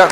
aleluya.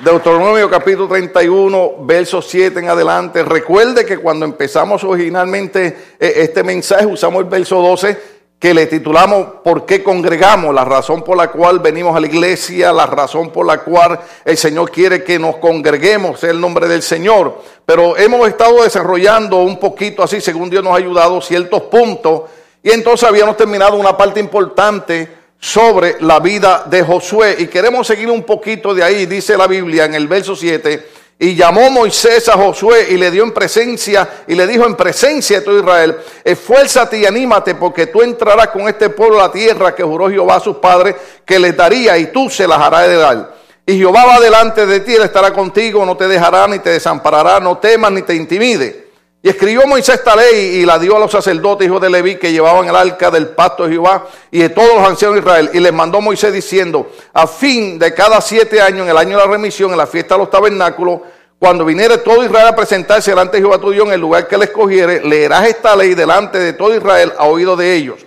Deuteronomio capítulo 31, verso 7 en adelante. Recuerde que cuando empezamos originalmente eh, este mensaje usamos el verso 12 que le titulamos ¿Por qué congregamos? La razón por la cual venimos a la iglesia, la razón por la cual el Señor quiere que nos congreguemos, es el nombre del Señor. Pero hemos estado desarrollando un poquito así, según Dios nos ha ayudado, ciertos puntos. Y entonces habíamos terminado una parte importante sobre la vida de Josué. Y queremos seguir un poquito de ahí, dice la Biblia en el verso 7. Y llamó Moisés a Josué y le dio en presencia y le dijo en presencia de todo Israel, esfuérzate y anímate porque tú entrarás con este pueblo a la tierra que juró Jehová a sus padres que les daría y tú se las harás de dar. Y Jehová va delante de ti, él estará contigo, no te dejará ni te desamparará, no temas ni te intimide. Y escribió Moisés esta ley y la dio a los sacerdotes, hijos de Leví, que llevaban el arca del pacto de Jehová y de todos los ancianos de Israel. Y les mandó Moisés diciendo, a fin de cada siete años, en el año de la remisión, en la fiesta de los tabernáculos, cuando viniere todo Israel a presentarse delante de Jehová tu Dios en el lugar que le escogiere, leerás esta ley delante de todo Israel a oído de ellos.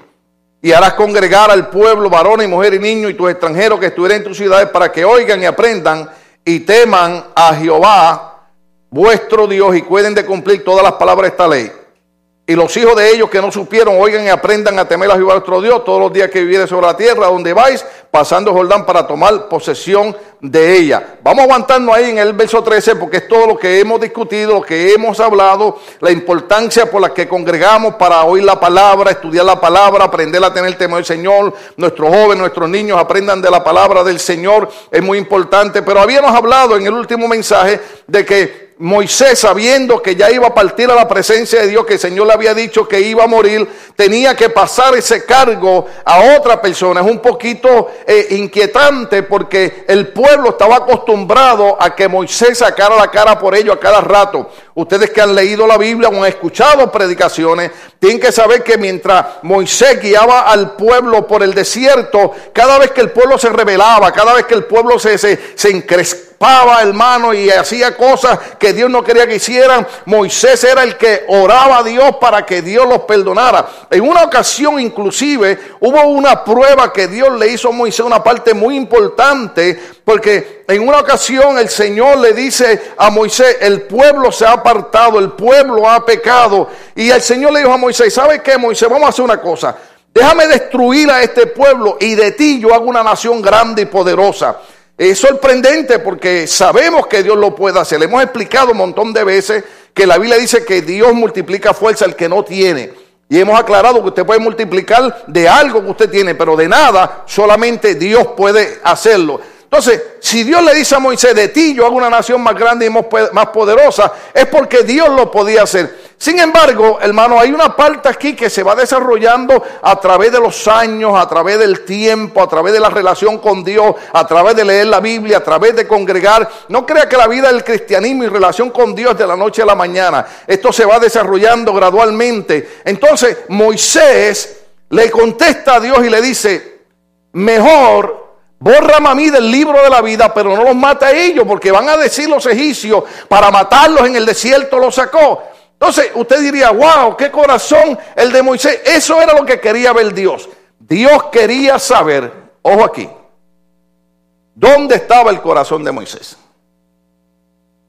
Y harás congregar al pueblo, varones y mujeres y niños y tus extranjeros que estuvieran en tus ciudades para que oigan y aprendan y teman a Jehová vuestro Dios y cuiden de cumplir todas las palabras de esta ley. Y los hijos de ellos que no supieron, oigan y aprendan a temer a Jehová vuestro Dios todos los días que vivieres sobre la tierra donde vais, pasando Jordán para tomar posesión de ella. Vamos aguantando ahí en el verso 13 porque es todo lo que hemos discutido, lo que hemos hablado, la importancia por la que congregamos para oír la palabra, estudiar la palabra, aprender a tener temor del Señor. Nuestros jóvenes, nuestros niños aprendan de la palabra del Señor, es muy importante. Pero habíamos hablado en el último mensaje de que Moisés, sabiendo que ya iba a partir a la presencia de Dios, que el Señor le había dicho que iba a morir, tenía que pasar ese cargo a otra persona. Es un poquito eh, inquietante porque el pueblo estaba acostumbrado a que Moisés sacara la cara por ello a cada rato. Ustedes que han leído la Biblia o han escuchado predicaciones, tienen que saber que mientras Moisés guiaba al pueblo por el desierto, cada vez que el pueblo se rebelaba, cada vez que el pueblo se, se, se hermano, y hacía cosas que Dios no quería que hicieran, Moisés era el que oraba a Dios para que Dios los perdonara. En una ocasión inclusive hubo una prueba que Dios le hizo a Moisés, una parte muy importante, porque en una ocasión el Señor le dice a Moisés, el pueblo se ha apartado, el pueblo ha pecado. Y el Señor le dijo a Moisés, ¿sabe qué, Moisés? Vamos a hacer una cosa. Déjame destruir a este pueblo y de ti yo hago una nación grande y poderosa. Es sorprendente porque sabemos que Dios lo puede hacer. Le hemos explicado un montón de veces que la Biblia dice que Dios multiplica fuerza al que no tiene. Y hemos aclarado que usted puede multiplicar de algo que usted tiene, pero de nada, solamente Dios puede hacerlo. Entonces, si Dios le dice a Moisés, de ti yo hago una nación más grande y más poderosa, es porque Dios lo podía hacer. Sin embargo, hermano, hay una parte aquí que se va desarrollando a través de los años, a través del tiempo, a través de la relación con Dios, a través de leer la Biblia, a través de congregar. No crea que la vida del cristianismo y relación con Dios de la noche a la mañana. Esto se va desarrollando gradualmente. Entonces, Moisés le contesta a Dios y le dice, mejor Borra a mí del libro de la vida, pero no los mata a ellos, porque van a decir los egipcios, para matarlos en el desierto los sacó. Entonces usted diría, wow, qué corazón el de Moisés. Eso era lo que quería ver Dios. Dios quería saber, ojo aquí, dónde estaba el corazón de Moisés.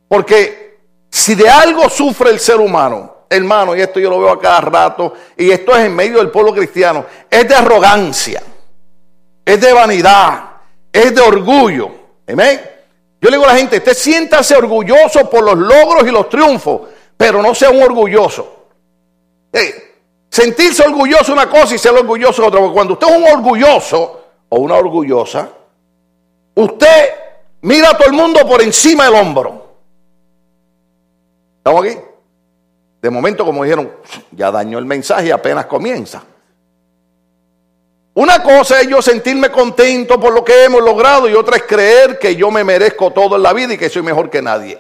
Porque si de algo sufre el ser humano, hermano, y esto yo lo veo a cada rato, y esto es en medio del pueblo cristiano, es de arrogancia, es de vanidad, es de orgullo. Amén. Yo le digo a la gente, usted siéntase orgulloso por los logros y los triunfos pero no sea un orgulloso. sentirse orgulloso es una cosa y ser orgulloso es otra. Porque cuando usted es un orgulloso o una orgullosa, usted mira a todo el mundo por encima del hombro. ¿Estamos aquí? De momento, como dijeron, ya dañó el mensaje y apenas comienza. Una cosa es yo sentirme contento por lo que hemos logrado y otra es creer que yo me merezco todo en la vida y que soy mejor que nadie.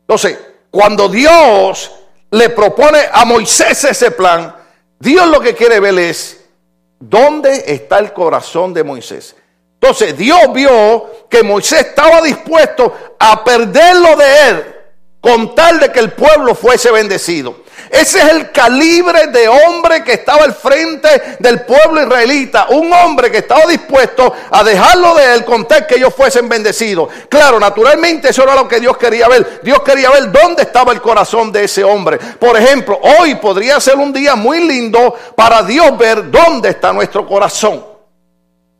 Entonces, cuando Dios le propone a Moisés ese plan, Dios lo que quiere ver es dónde está el corazón de Moisés. Entonces Dios vio que Moisés estaba dispuesto a perderlo de él con tal de que el pueblo fuese bendecido. Ese es el calibre de hombre que estaba al frente del pueblo israelita. Un hombre que estaba dispuesto a dejarlo de él con tal que ellos fuesen bendecidos. Claro, naturalmente eso era lo que Dios quería ver. Dios quería ver dónde estaba el corazón de ese hombre. Por ejemplo, hoy podría ser un día muy lindo para Dios ver dónde está nuestro corazón.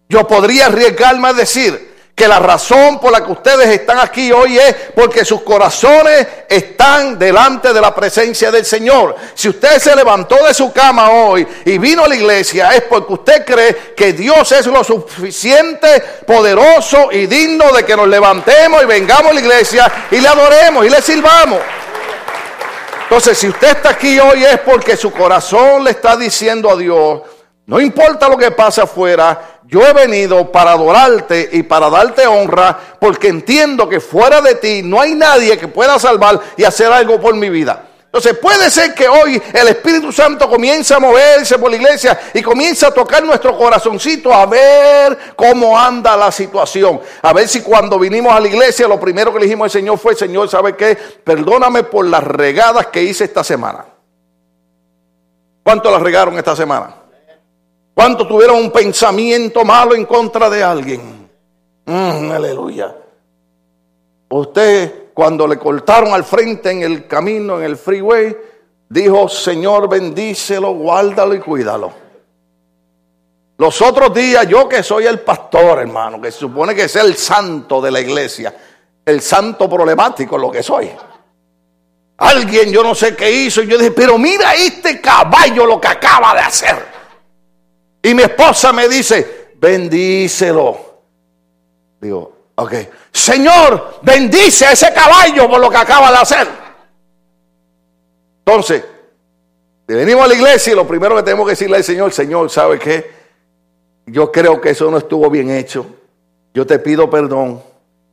Yo podría arriesgarme a decir, que la razón por la que ustedes están aquí hoy es porque sus corazones están delante de la presencia del Señor. Si usted se levantó de su cama hoy y vino a la iglesia es porque usted cree que Dios es lo suficiente, poderoso y digno de que nos levantemos y vengamos a la iglesia y le adoremos y le sirvamos. Entonces, si usted está aquí hoy es porque su corazón le está diciendo a Dios, no importa lo que pase afuera, yo he venido para adorarte y para darte honra porque entiendo que fuera de ti no hay nadie que pueda salvar y hacer algo por mi vida. Entonces puede ser que hoy el Espíritu Santo comience a moverse por la iglesia y comience a tocar nuestro corazoncito a ver cómo anda la situación. A ver si cuando vinimos a la iglesia lo primero que le dijimos al Señor fue, Señor, ¿sabe qué? Perdóname por las regadas que hice esta semana. ¿Cuánto las regaron esta semana? ¿Cuánto tuvieron un pensamiento malo en contra de alguien? Mm, aleluya. Usted, cuando le cortaron al frente en el camino, en el freeway, dijo, Señor, bendícelo, guárdalo y cuídalo. Los otros días, yo que soy el pastor, hermano, que se supone que es el santo de la iglesia, el santo problemático, lo que soy. Alguien, yo no sé qué hizo, y yo dije, pero mira este caballo lo que acaba de hacer. Y mi esposa me dice, bendícelo. Digo, ok. Señor, bendice a ese caballo por lo que acaba de hacer. Entonces, venimos a la iglesia y lo primero que tenemos que decirle al Señor, Señor, ¿sabe qué? Yo creo que eso no estuvo bien hecho. Yo te pido perdón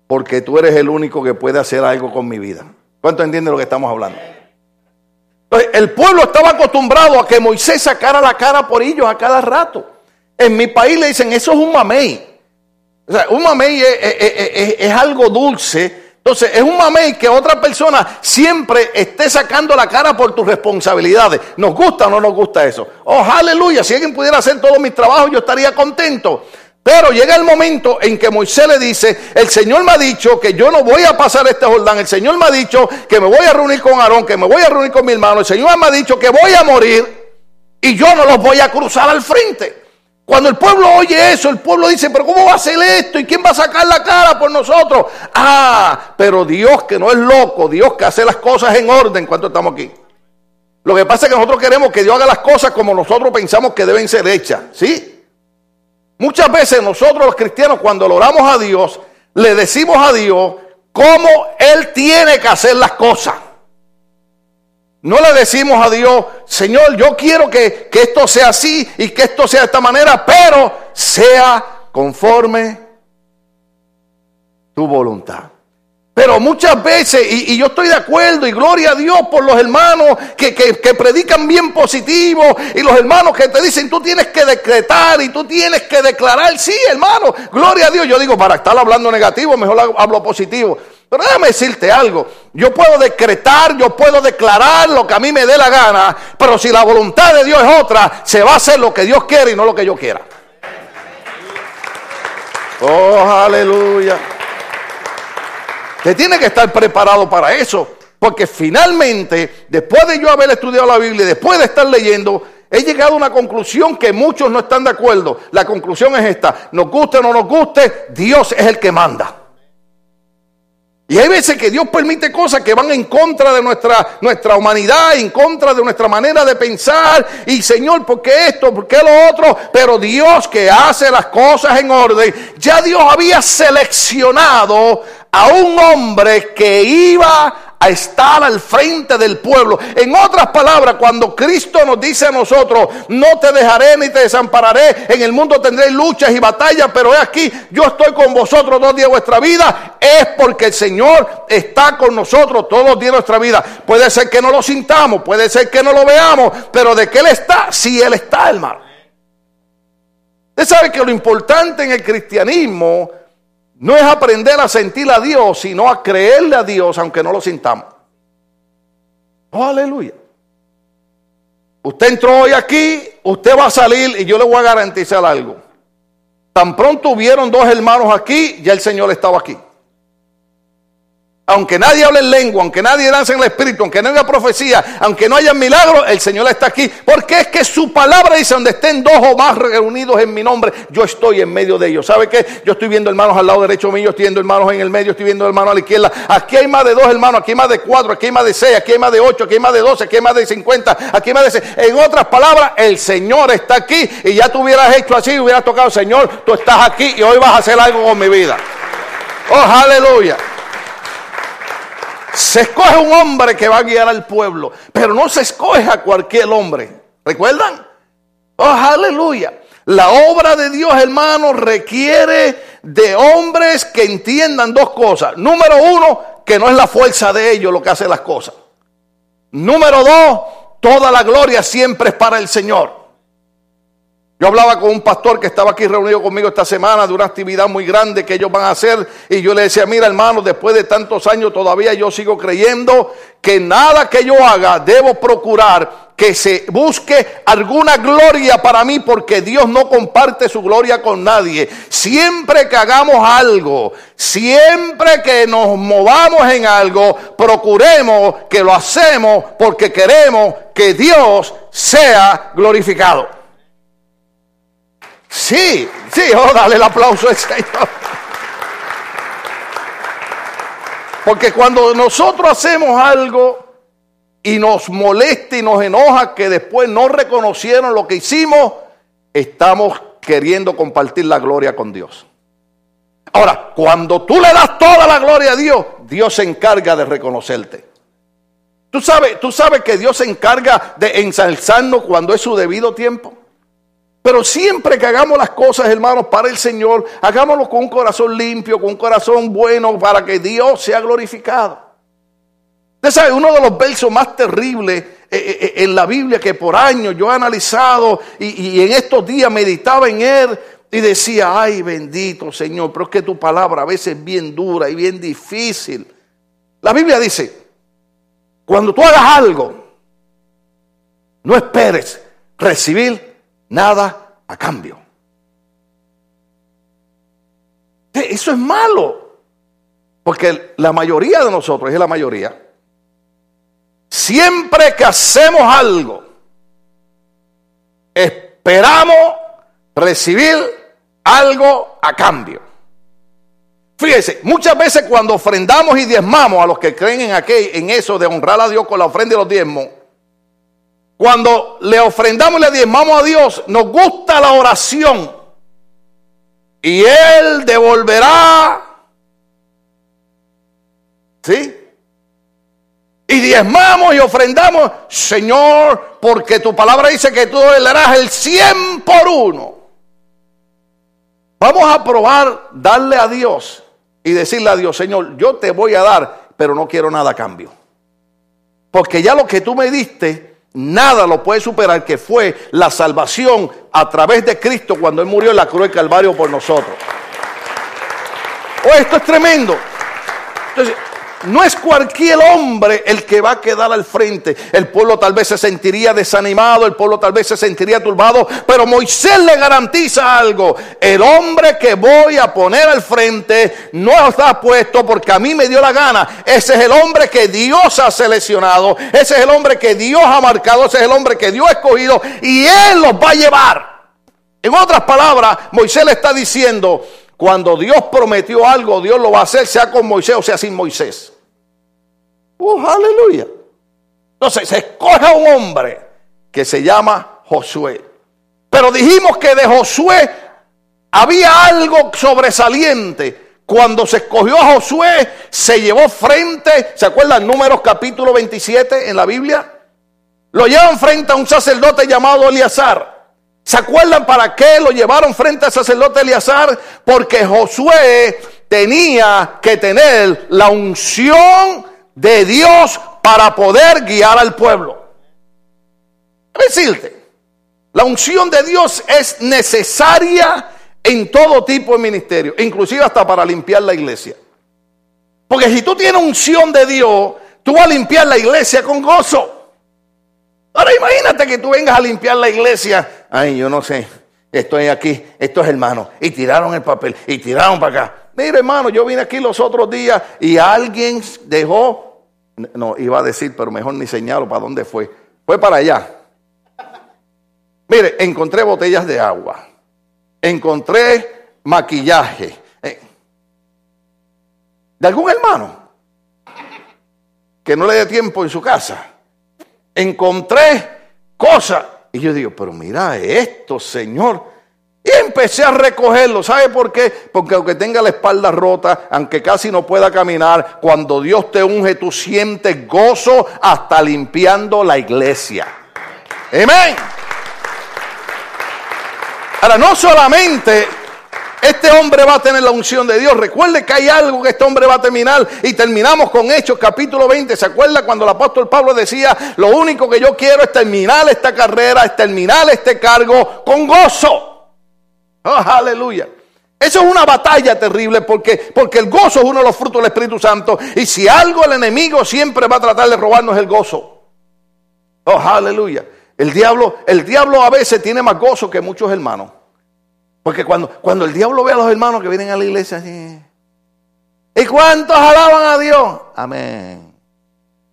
porque tú eres el único que puede hacer algo con mi vida. ¿Cuánto entiende lo que estamos hablando? El pueblo estaba acostumbrado a que Moisés sacara la cara por ellos a cada rato. En mi país le dicen, eso es un mamey. O sea, un mamey es, algo dulce. Entonces, es un mamey que otra persona siempre esté sacando la cara por tus responsabilidades. ¿Nos gusta o no nos gusta eso? Oh, aleluya. Si alguien pudiera hacer todos mis trabajos, yo estaría contento. Pero llega el momento en que Moisés le dice, el Señor me ha dicho que yo no voy a pasar este Jordán, el Señor me ha dicho que me voy a reunir con Aarón, que me voy a reunir con mi hermano, el Señor me ha dicho que voy a morir y yo no los voy a cruzar al frente. Cuando el pueblo oye eso, el pueblo dice, pero ¿cómo va a hacer esto? ¿Y quién va a sacar la cara por nosotros? Ah, pero Dios que no es loco, Dios que hace las cosas en orden, ¿cuánto estamos aquí? Lo que pasa es que nosotros queremos que Dios haga las cosas como nosotros pensamos que deben ser hechas, ¿sí? Muchas veces nosotros los cristianos cuando oramos a Dios, le decimos a Dios cómo Él tiene que hacer las cosas. No le decimos a Dios, Señor, yo quiero que, que esto sea así y que esto sea de esta manera, pero sea conforme tu voluntad. Pero muchas veces, y, yo estoy de acuerdo, y gloria a Dios por los hermanos que, predican bien positivo, y los hermanos que te dicen, tú tienes que decretar y tú tienes que declarar, sí, hermano, gloria a Dios. Yo digo, para estar hablando negativo, mejor hablo positivo. Pero déjame decirte algo, yo puedo decretar, yo puedo declarar lo que a mí me dé la gana, pero si la voluntad de Dios es otra, se va a hacer lo que Dios quiere y no lo que yo quiera. Oh, aleluya. Usted tiene que estar preparado para eso. Porque finalmente, después de yo haber estudiado la Biblia, después de estar leyendo, he llegado a una conclusión que muchos no están de acuerdo. La conclusión es esta. Nos guste o no nos guste, Dios es el que manda. Y hay veces que Dios permite cosas que van en contra de nuestra, nuestra humanidad, en contra de nuestra manera de pensar. Y Señor, ¿por qué esto? ¿Por qué lo otro? Pero Dios que hace las cosas en orden, ya Dios había seleccionado a un hombre que iba a estar al frente del pueblo. En otras palabras, cuando Cristo nos dice a nosotros, no te dejaré ni te desampararé, en el mundo tendréis luchas y batallas, pero es aquí, yo estoy con vosotros dos días de vuestra vida, es porque el Señor está con nosotros todos los días de nuestra vida. Puede ser que no lo sintamos, puede ser que no lo veamos, pero de que Él está, si Él está, hermano. Usted sabe que lo importante en el cristianismo no es aprender a sentir a Dios, sino a creerle a Dios aunque no lo sintamos. Oh, aleluya. Usted entró hoy aquí, usted va a salir y yo le voy a garantizar algo. Tan pronto hubieron dos hermanos aquí, ya el Señor estaba aquí aunque nadie hable en lengua, aunque nadie lance en el espíritu, aunque no haya profecía, aunque no haya milagro, el Señor está aquí. Porque es que su palabra dice, donde estén dos o más reunidos en mi nombre, yo estoy en medio de ellos. ¿Sabe qué? Yo estoy viendo hermanos al lado derecho mío, estoy viendo hermanos en el medio, estoy viendo hermanos a la izquierda. Aquí hay más de dos hermanos, aquí hay más de cuatro, aquí hay más de seis, aquí hay más de ocho, aquí hay más de doce, aquí hay más de cincuenta, aquí hay más de seis. En otras palabras, el Señor está aquí y ya tú hubieras hecho así, hubieras tocado, Señor, tú estás aquí y hoy vas a hacer algo con mi vida. Oh, aleluya. Se escoge un hombre que va a guiar al pueblo, pero no se escoge a cualquier hombre. ¿Recuerdan? Oh, aleluya. La obra de Dios, hermano, requiere de hombres que entiendan dos cosas. Número uno, que no es la fuerza de ellos lo que hace las cosas. Número dos, toda la gloria siempre es para el Señor. Yo hablaba con un pastor que estaba aquí reunido conmigo esta semana de una actividad muy grande que ellos van a hacer y yo le decía, mira hermano, después de tantos años todavía yo sigo creyendo que nada que yo haga debo procurar que se busque alguna gloria para mí porque Dios no comparte su gloria con nadie. Siempre que hagamos algo, siempre que nos movamos en algo, procuremos que lo hacemos porque queremos que Dios sea glorificado. Sí, sí, oh, dale el aplauso al Señor. Porque cuando nosotros hacemos algo y nos molesta y nos enoja que después no reconocieron lo que hicimos, estamos queriendo compartir la gloria con Dios. Ahora, cuando tú le das toda la gloria a Dios, Dios se encarga de reconocerte. Tú sabes, tú sabes que Dios se encarga de ensalzarnos cuando es su debido tiempo. Pero siempre que hagamos las cosas, hermanos, para el Señor, hagámoslo con un corazón limpio, con un corazón bueno, para que Dios sea glorificado. Usted sabe, uno de los versos más terribles eh, eh, eh, en la Biblia que por años yo he analizado y, y en estos días meditaba en él y decía, ay bendito Señor, pero es que tu palabra a veces es bien dura y bien difícil. La Biblia dice, cuando tú hagas algo, no esperes recibir nada a cambio. Eso es malo. Porque la mayoría de nosotros, es la mayoría, siempre que hacemos algo, esperamos recibir algo a cambio. Fíjese, muchas veces cuando ofrendamos y diezmamos a los que creen en, aquel, en eso de honrar a Dios con la ofrenda y los diezmos, cuando le ofrendamos y le diezmamos a Dios, nos gusta la oración. Y Él devolverá. ¿Sí? Y diezmamos y ofrendamos, Señor, porque tu palabra dice que tú le darás el cien por uno. Vamos a probar darle a Dios y decirle a Dios, Señor, yo te voy a dar, pero no quiero nada a cambio. Porque ya lo que tú me diste, Nada lo puede superar que fue la salvación a través de Cristo cuando Él murió en la cruz del Calvario por nosotros. Oh, esto es tremendo. Entonces, no es cualquier hombre el que va a quedar al frente. El pueblo tal vez se sentiría desanimado, el pueblo tal vez se sentiría turbado, pero Moisés le garantiza algo. El hombre que voy a poner al frente no está puesto porque a mí me dio la gana. Ese es el hombre que Dios ha seleccionado, ese es el hombre que Dios ha marcado, ese es el hombre que Dios ha escogido y Él los va a llevar. En otras palabras, Moisés le está diciendo, cuando Dios prometió algo, Dios lo va a hacer, sea con Moisés o sea sin Moisés. ¡Uh, aleluya! Entonces se escoge a un hombre que se llama Josué. Pero dijimos que de Josué había algo sobresaliente. Cuando se escogió a Josué, se llevó frente, ¿se acuerdan? Números capítulo 27 en la Biblia. Lo llevan frente a un sacerdote llamado Eleazar. ¿Se acuerdan para qué lo llevaron frente al sacerdote Eleazar? Porque Josué tenía que tener la unción de Dios para poder guiar al pueblo. Decirte, la unción de Dios es necesaria en todo tipo de ministerio, inclusive hasta para limpiar la iglesia. Porque si tú tienes unción de Dios, tú vas a limpiar la iglesia con gozo. Ahora imagínate que tú vengas a limpiar la iglesia. Ay, yo no sé, estoy aquí, estos hermanos. Y tiraron el papel, y tiraron para acá. Mira, hermano, yo vine aquí los otros días y alguien dejó, no, iba a decir, pero mejor ni señalo para dónde fue. Fue para allá. Mire, encontré botellas de agua, encontré maquillaje. Eh, ¿De algún hermano? Que no le dé tiempo en su casa. Encontré cosas. Y yo digo, pero mira esto, Señor. Y empecé a recogerlo. ¿Sabe por qué? Porque aunque tenga la espalda rota, aunque casi no pueda caminar, cuando Dios te unge, tú sientes gozo hasta limpiando la iglesia. Amén. Ahora, no solamente este hombre va a tener la unción de Dios. Recuerde que hay algo que este hombre va a terminar y terminamos con Hechos capítulo 20. ¿Se acuerda cuando el apóstol Pablo decía, lo único que yo quiero es terminar esta carrera, es terminar este cargo con gozo? Oh, aleluya. Eso es una batalla terrible porque, porque el gozo es uno de los frutos del Espíritu Santo. Y si algo el enemigo siempre va a tratar de robarnos el gozo. Oh, aleluya. El diablo, el diablo a veces tiene más gozo que muchos hermanos. Porque cuando, cuando el diablo ve a los hermanos que vienen a la iglesia ¿y cuántos alaban a Dios? Amén.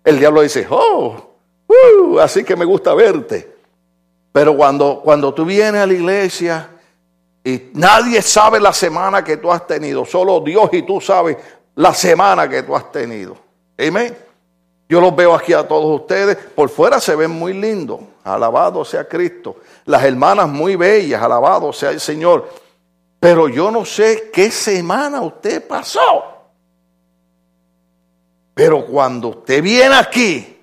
El diablo dice, oh, uh, así que me gusta verte. Pero cuando, cuando tú vienes a la iglesia y nadie sabe la semana que tú has tenido, solo Dios y tú sabes la semana que tú has tenido. Amén. Yo los veo aquí a todos ustedes. Por fuera se ven muy lindos. Alabado sea Cristo. Las hermanas muy bellas. Alabado sea el Señor. Pero yo no sé qué semana usted pasó. Pero cuando usted viene aquí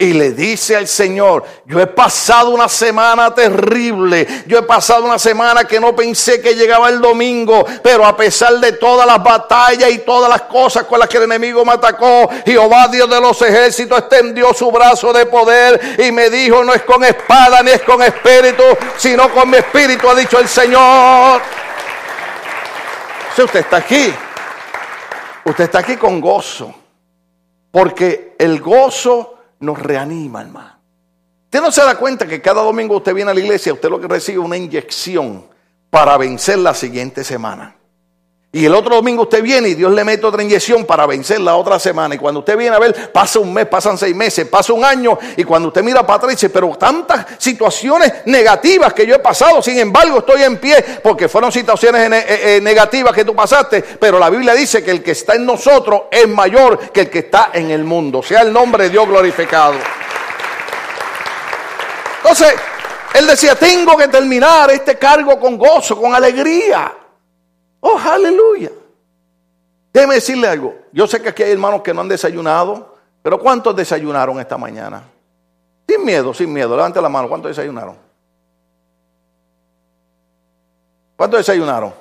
y le dice al Señor, yo he pasado una semana terrible, yo he pasado una semana que no pensé que llegaba el domingo, pero a pesar de todas las batallas y todas las cosas con las que el enemigo me atacó, Jehová Dios de los ejércitos extendió su brazo de poder y me dijo, no es con espada ni es con espíritu, sino con mi espíritu, ha dicho el Señor. Si usted está aquí, usted está aquí con gozo, porque el gozo nos reanima, hermano. Usted no se da cuenta que cada domingo usted viene a la iglesia, usted lo que recibe es una inyección para vencer la siguiente semana. Y el otro domingo usted viene y Dios le mete otra inyección para vencer la otra semana. Y cuando usted viene a ver, pasa un mes, pasan seis meses, pasa un año. Y cuando usted mira para atrás pero tantas situaciones negativas que yo he pasado, sin embargo estoy en pie porque fueron situaciones eh, eh, negativas que tú pasaste. Pero la Biblia dice que el que está en nosotros es mayor que el que está en el mundo. Sea el nombre de Dios glorificado. Entonces, él decía, tengo que terminar este cargo con gozo, con alegría. Oh, aleluya. Déjeme decirle algo. Yo sé que aquí hay hermanos que no han desayunado, pero ¿cuántos desayunaron esta mañana? Sin miedo, sin miedo. Levante la mano. ¿Cuántos desayunaron? ¿Cuántos desayunaron?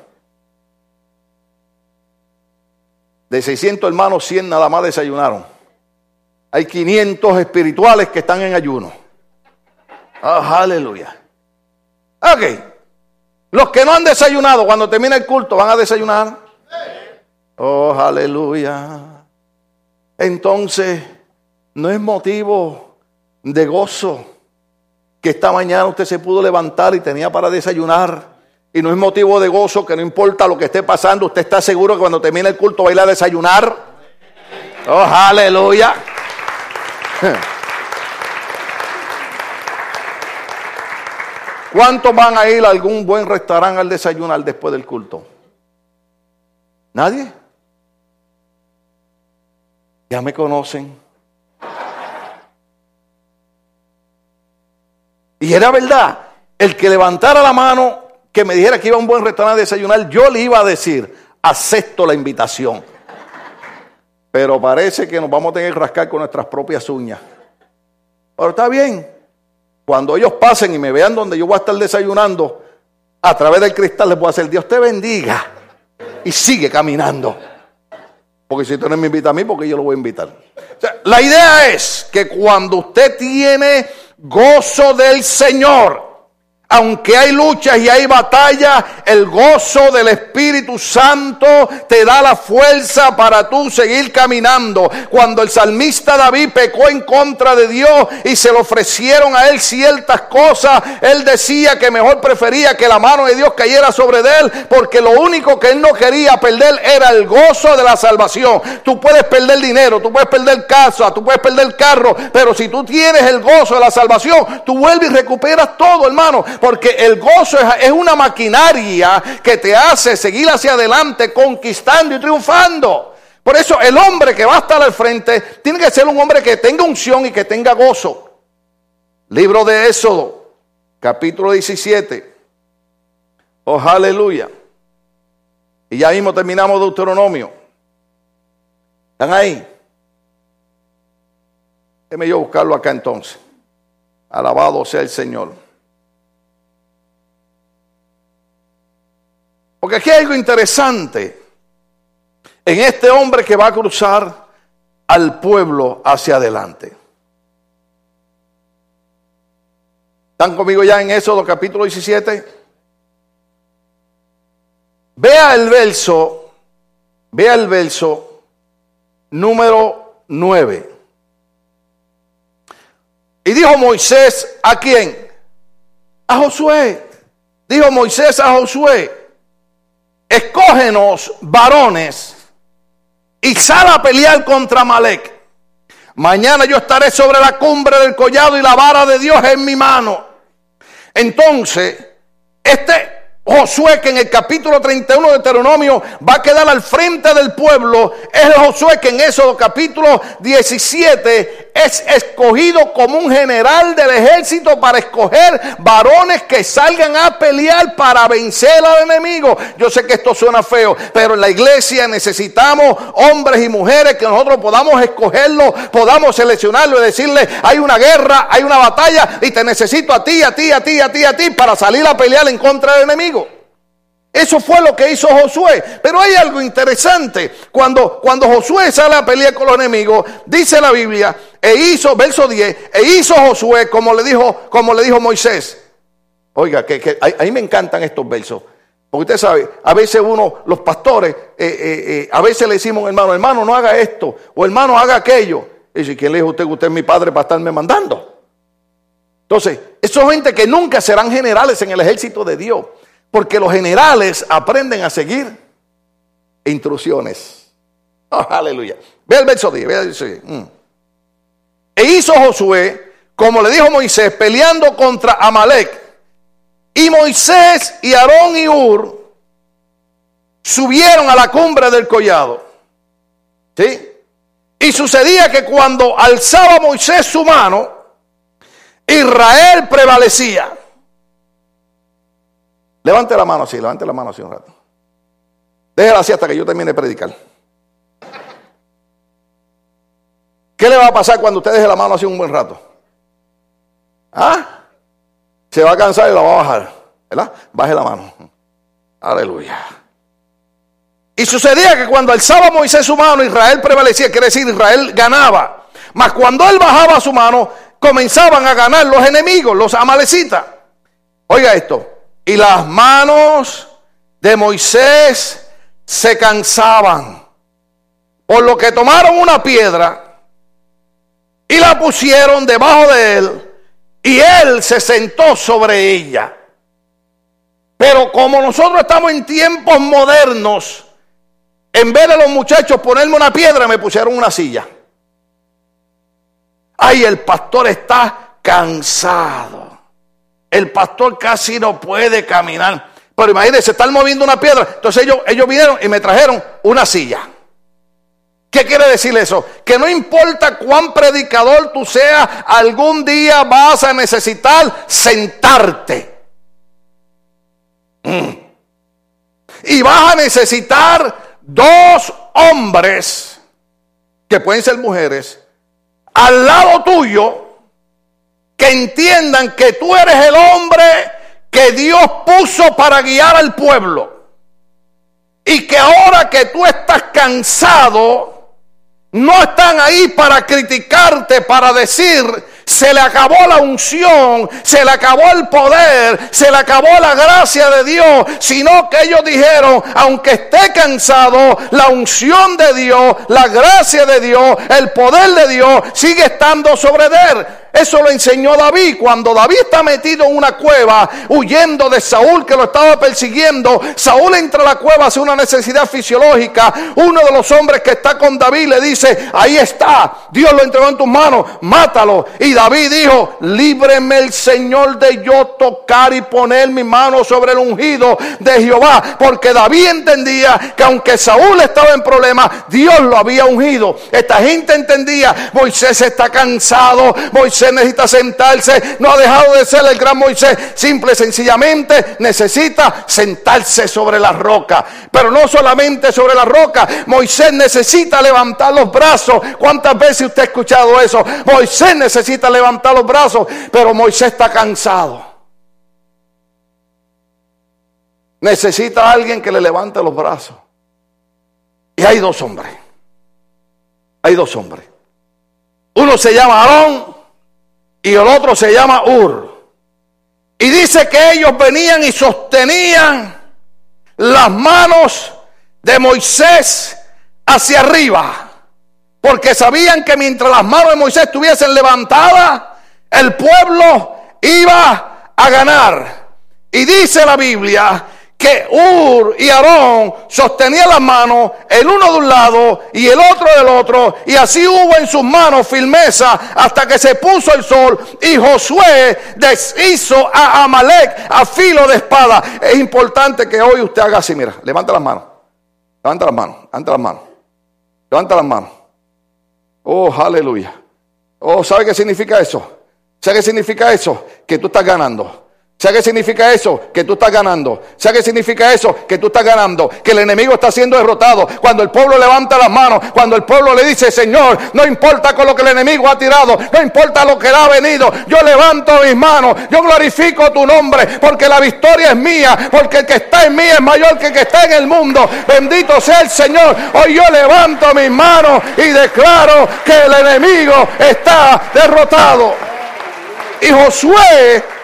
De 600 hermanos, 100 nada más desayunaron. Hay 500 espirituales que están en ayuno. Oh, aleluya. Ok. Los que no han desayunado, cuando termine el culto, ¿van a desayunar? Oh, aleluya. Entonces, no es motivo de gozo que esta mañana usted se pudo levantar y tenía para desayunar. Y no es motivo de gozo que no importa lo que esté pasando, usted está seguro que cuando termine el culto va a ir a desayunar. Oh, aleluya. ¿Cuántos van a ir a algún buen restaurante al desayunar después del culto? ¿Nadie? Ya me conocen. Y era verdad, el que levantara la mano, que me dijera que iba a un buen restaurante a desayunar, yo le iba a decir, acepto la invitación. Pero parece que nos vamos a tener que rascar con nuestras propias uñas. Pero está bien, cuando ellos pasen y me vean donde yo voy a estar desayunando, a través del cristal les voy a hacer, Dios te bendiga. Y sigue caminando. Porque si tú no me invita a mí, porque yo lo voy a invitar. la idea es que cuando usted tiene gozo del Señor, Aunque hay luchas y hay batallas, el gozo del Espíritu Santo te da la fuerza para tú seguir caminando. Cuando el salmista David pecó en contra de Dios y se le ofrecieron a él ciertas cosas, él decía que mejor prefería que la mano de Dios cayera sobre él, porque lo único que él no quería perder era el gozo de la salvación. Tú puedes perder dinero, tú puedes perder casa, tú puedes perder carro, pero si tú tienes el gozo de la salvación, tú vuelves y recuperas todo, hermano porque el gozo es, una maquinaria que te hace seguir hacia adelante, conquistando y triunfando. Por eso el hombre que va a estar al frente tiene que ser un hombre que tenga unción y que tenga gozo. Libro de Éxodo, capítulo 17. Oh, aleluya. Y ya mismo terminamos Deuteronomio. ¿Están ahí? Déjeme yo buscarlo acá entonces. Alabado sea el Señor. Porque aquí hay algo interesante en este hombre que va a cruzar al pueblo hacia adelante. ¿Están conmigo ya en Éxodo capítulo 17? Vea el verso, vea el verso número 9. Y dijo Moisés a quién? A Josué. Dijo Moisés a Josué, escógenos varones y sal a pelear contra Malek. Mañana yo estaré sobre la cumbre del collado y la vara de Dios en mi mano. Entonces, este Josué que en el capítulo 31 de Deuteronomio va a quedar al frente del pueblo, es Josué que en esos capítulo 17 es escogido como un general del ejército para escoger varones que salgan a pelear para vencer al enemigo. Yo sé que esto suena feo, pero en la iglesia necesitamos hombres y mujeres que nosotros podamos escogerlo, podamos seleccionarlo y decirle, hay una guerra, hay una batalla y te necesito a ti, a ti, a ti, a ti, a ti para salir a pelear en contra del enemigo. Eso fue lo que hizo Josué. Pero hay algo interesante. Cuando, cuando Josué sale a pelear con los enemigos, dice la Biblia, e hizo, verso 10, e hizo Josué como le dijo, como le dijo Moisés. Oiga, que, que a, mí me encantan estos versos. Porque usted sabe, a veces uno, los pastores, eh, eh, eh, a veces le decimos, hermano, hermano, no haga esto, o hermano, haga aquello. Y dice, ¿quién le dijo usted que usted es mi padre para estarme mandando? Entonces, esos gente que nunca serán generales en el ejército de Dios. Porque los generales aprenden a seguir instrucciones. Oh, aleluya. Ve el verso 10. Ve el verso 10. Mm. E hizo Josué, como le dijo Moisés, peleando contra Amalek. Y Moisés y Aarón y Ur subieron a la cumbre del collado. ¿Sí? Y sucedía que cuando alzaba Moisés su mano, Israel prevalecía. Levante la mano así, levante la mano así un rato. Déjela así hasta que yo termine de predicar. ¿Qué le va a pasar cuando usted deje la mano así un buen rato? ¿Ah? Se va a cansar y la va a bajar. ¿Verdad? Baje la mano. Aleluya. Y sucedía que cuando alzaba Moisés su mano, Israel prevalecía, quiere decir, Israel ganaba. Mas cuando él bajaba su mano, comenzaban a ganar los enemigos, los amalecitas. Oiga esto, y las manos de Moisés se cansaban. Por lo que tomaron una piedra y la pusieron debajo de él y él se sentó sobre ella. Pero como nosotros estamos en tiempos modernos, en vez de los muchachos ponerme una piedra, me pusieron una silla. Ay, el pastor está cansado. El pastor casi no puede caminar. Pero imagínense, están moviendo una piedra. Entonces ellos, ellos vinieron y me trajeron una silla. ¿Qué quiere decir eso? Que no importa cuán predicador tú seas, algún día vas a necesitar sentarte. Mm. Y vas a necesitar dos hombres, que pueden ser mujeres, al lado tuyo que entiendan que tú eres el hombre que Dios puso para guiar al pueblo. Y que ahora que tú estás cansado, no están ahí para criticarte, para decir se le acabó la unción, se le acabó el poder, se le acabó la gracia de Dios, sino que ellos dijeron, aunque esté cansado, la unción de Dios, la gracia de Dios, el poder de Dios sigue estando sobre él. Eso lo enseñó David. Cuando David está metido en una cueva, huyendo de Saúl que lo estaba persiguiendo, Saúl entra a la cueva, hace una necesidad fisiológica. Uno de los hombres que está con David le dice, ahí está, Dios lo entregó en tus manos, mátalo. Y David dijo, líbreme el Señor de yo tocar y poner mi mano sobre el ungido de Jehová. Porque David entendía que aunque Saúl estaba en problemas, Dios lo había ungido. Esta gente entendía, Moisés está cansado, Moisés necesita sentarse, no ha dejado de ser el gran Moisés, simple y sencillamente necesita sentarse sobre la roca. Pero no solamente sobre la roca, Moisés necesita levantar los brazos. ¿Cuántas veces usted ha escuchado eso? Moisés necesita levantar los brazos, pero Moisés está cansado. Necesita a alguien que le levante los brazos. Y hay dos hombres. Hay dos hombres. Uno se llama Aarón y el otro se llama Ur. Y dice que ellos venían y sostenían las manos de Moisés hacia arriba, porque sabían que mientras las manos de Moisés estuviesen levantadas, el pueblo iba a ganar. Y dice la Biblia que Ur y Aarón sostenían las manos, el uno de un lado y el otro del otro, y así hubo en sus manos firmeza hasta que se puso el sol, y Josué deshizo a Amalek a filo de espada. Es importante que hoy usted haga así, mira, levanta las manos, levanta las manos, levanta las manos, levanta las manos. Oh, aleluya. Oh, ¿sabe qué significa eso? ¿Sabe qué significa eso? Que tú estás ganando. ¿Sabe qué significa eso? Que tú estás ganando. ¿Sabe qué significa eso? Que tú estás ganando. Que el enemigo está siendo derrotado. Cuando el pueblo levanta las manos, cuando el pueblo le dice, Señor, no importa con lo que el enemigo ha tirado, no importa lo que le ha venido, yo levanto mis manos, yo glorifico tu nombre, porque la victoria es mía, porque el que está en mí es mayor que el que está en el mundo. Bendito sea el Señor. Hoy yo levanto mis manos y declaro que el enemigo está derrotado. Y Josué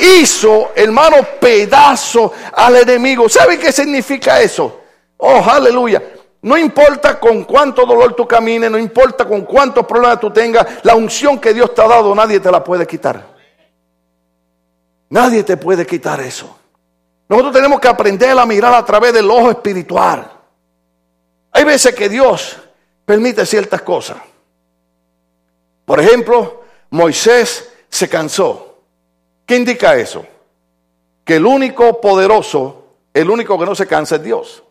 hizo, hermano, pedazo al enemigo. ¿Sabe qué significa eso? Oh, aleluya. No importa con cuánto dolor tú camines, no importa con cuántos problemas tú tengas, la unción que Dios te ha dado, nadie te la puede quitar. Nadie te puede quitar eso. Nosotros tenemos que aprender a mirar a través del ojo espiritual. Hay veces que Dios permite ciertas cosas. Por ejemplo, Moisés se cansó. ¿Qué indica eso? Que el único poderoso, el único que no se cansa es Dios.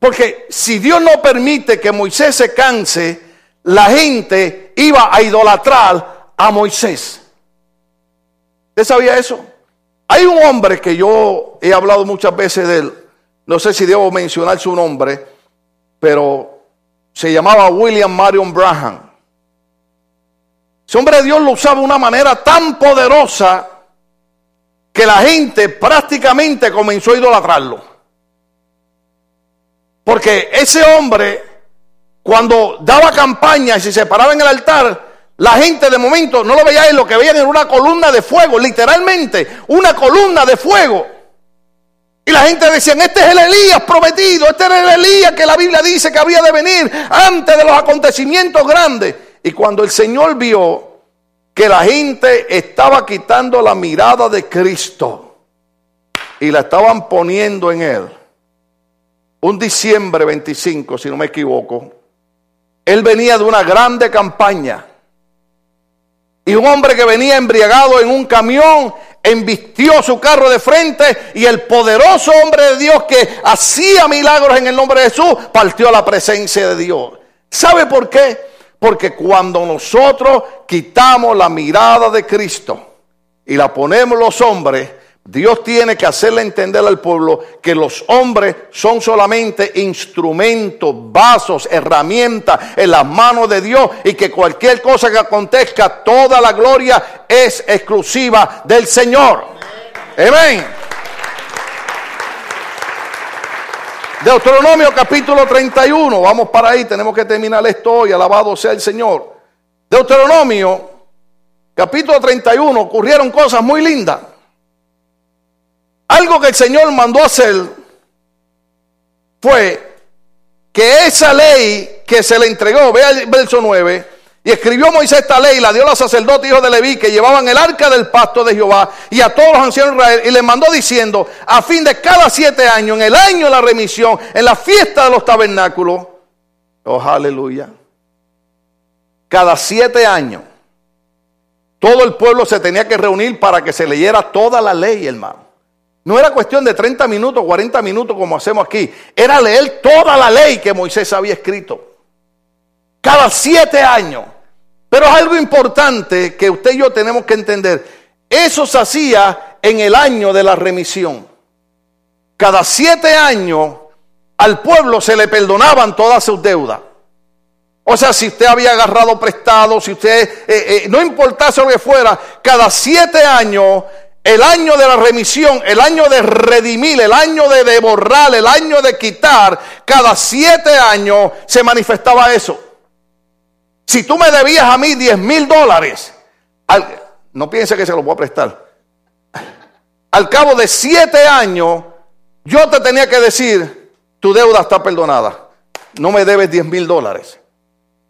Porque si Dios no permite que Moisés se canse, la gente iba a idolatrar a Moisés. ¿Usted sabía eso? Hay un hombre que yo he hablado muchas veces de él, no sé si debo mencionar su nombre, pero se llamaba William Marion Braham. Ese hombre de Dios lo usaba de una manera tan poderosa que la gente prácticamente comenzó a idolatrarlo. Porque ese hombre, cuando daba campaña y se separaba en el altar, la gente de momento no lo veía en lo que veían era una columna de fuego, literalmente, una columna de fuego. Y la gente decía, este es el Elías prometido, este es el Elías que la Biblia dice que había de venir antes de los acontecimientos grandes. Y cuando el Señor vio que la gente estaba quitando la mirada de Cristo y la estaban poniendo en Él, un diciembre 25, si no me equivoco, Él venía de una grande campaña. Y un hombre que venía embriagado en un camión embistió su carro de frente y el poderoso hombre de Dios que hacía milagros en el nombre de Jesús partió a la presencia de Dios. ¿Sabe por qué? Porque cuando nosotros quitamos la mirada de Cristo y la ponemos los hombres, Dios tiene que hacerle entender al pueblo que los hombres son solamente instrumentos, vasos, herramientas en las manos de Dios y que cualquier cosa que acontezca, toda la gloria es exclusiva del Señor. Amén. Deuteronomio capítulo 31, vamos para ahí, tenemos que terminar esto hoy, alabado sea el Señor. Deuteronomio, capítulo 31, ocurrieron cosas muy lindas. Algo que el Señor mandó hacer fue que esa ley que se le entregó, vea el verso 9, y escribió Moisés esta ley, la dio a los sacerdotes hijos de Leví, que llevaban el arca del pacto de Jehová, y a todos los ancianos de Israel, y les mandó diciendo, a fin de cada siete años, en el año de la remisión, en la fiesta de los tabernáculos, oh aleluya, cada siete años, todo el pueblo se tenía que reunir para que se leyera toda la ley, hermano. No era cuestión de 30 minutos, 40 minutos como hacemos aquí. Era leer toda la ley que Moisés había escrito. Cada siete años. Pero es algo importante que usted y yo tenemos que entender. Eso se hacía en el año de la remisión. Cada siete años al pueblo se le perdonaban todas sus deudas. O sea, si usted había agarrado prestado, si usted, eh, eh, no importase lo que fuera, cada siete años, el año de la remisión, el año de redimir, el año de, de borrar, el año de quitar, cada siete años se manifestaba eso. Si tú me debías a mí 10 mil dólares, no piense que se lo voy a prestar. Al cabo de siete años, yo te tenía que decir, tu deuda está perdonada. No me debes 10 mil dólares.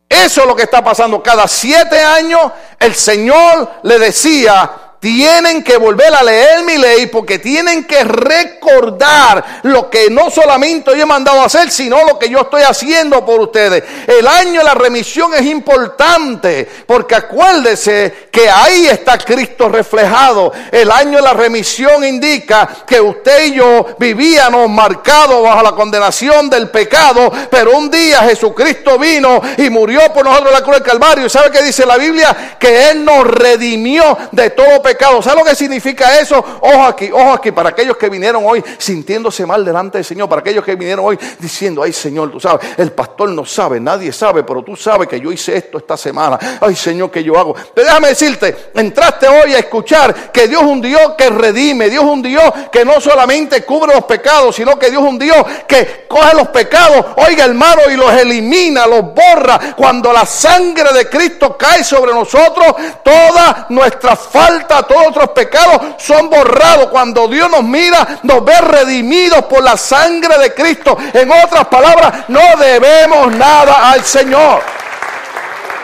Eso es lo que está pasando. Cada siete años el Señor le decía, tienen que volver a leer mi ley porque tienen que recordar lo que no solamente yo he mandado a hacer, sino lo que yo estoy haciendo por ustedes. El año de la remisión es importante porque acuérdese que ahí está Cristo reflejado. El año de la remisión indica que usted y yo vivíamos marcados bajo la condenación del pecado, pero un día Jesucristo vino y murió por nosotros en la cruz del Calvario. ¿Sabe qué dice la Biblia? Que Él nos redimió de todo pecado ¿Sabe lo que significa eso? Ojo aquí, ojo aquí, para aquellos que vinieron hoy sintiéndose mal delante del Señor, para aquellos que vinieron hoy diciendo, ay Señor, tú sabes, el pastor no sabe, nadie sabe, pero tú sabes que yo hice esto esta semana. Ay Señor, que yo hago. Pero déjame decirte, entraste hoy a escuchar que Dios es un Dios que redime, Dios es un Dios que no solamente cubre los pecados, sino que Dios es un Dios que coge los pecados, oiga hermano, y los elimina, los borra. Cuando la sangre de Cristo cae sobre nosotros, toda nuestra falta, todos otros pecados son borrados. Cuando Dios nos mira, nos ve redimidos por la sangre de Cristo. En otras palabras, no debemos nada al Señor.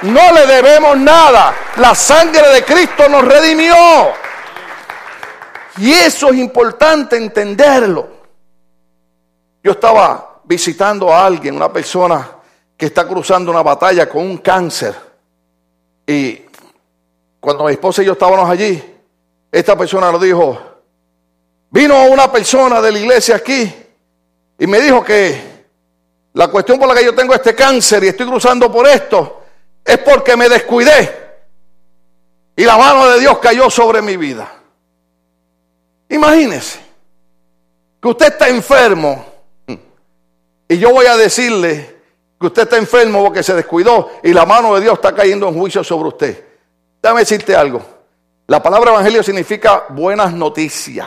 No le debemos nada. La sangre de Cristo nos redimió. Y eso es importante entenderlo. Yo estaba visitando a alguien, una persona que está cruzando una batalla con un cáncer. Y cuando mi esposa y yo estábamos allí, esta persona lo dijo, vino una persona de la iglesia aquí y me dijo que la cuestión por la que yo tengo este cáncer y estoy cruzando por esto es porque me descuidé y la mano de Dios cayó sobre mi vida. Imagínese que usted está enfermo y yo voy a decirle que usted está enfermo porque se descuidó y la mano de Dios está cayendo en juicio sobre usted. Déjame decirte algo. La palabra evangelio significa buenas noticias.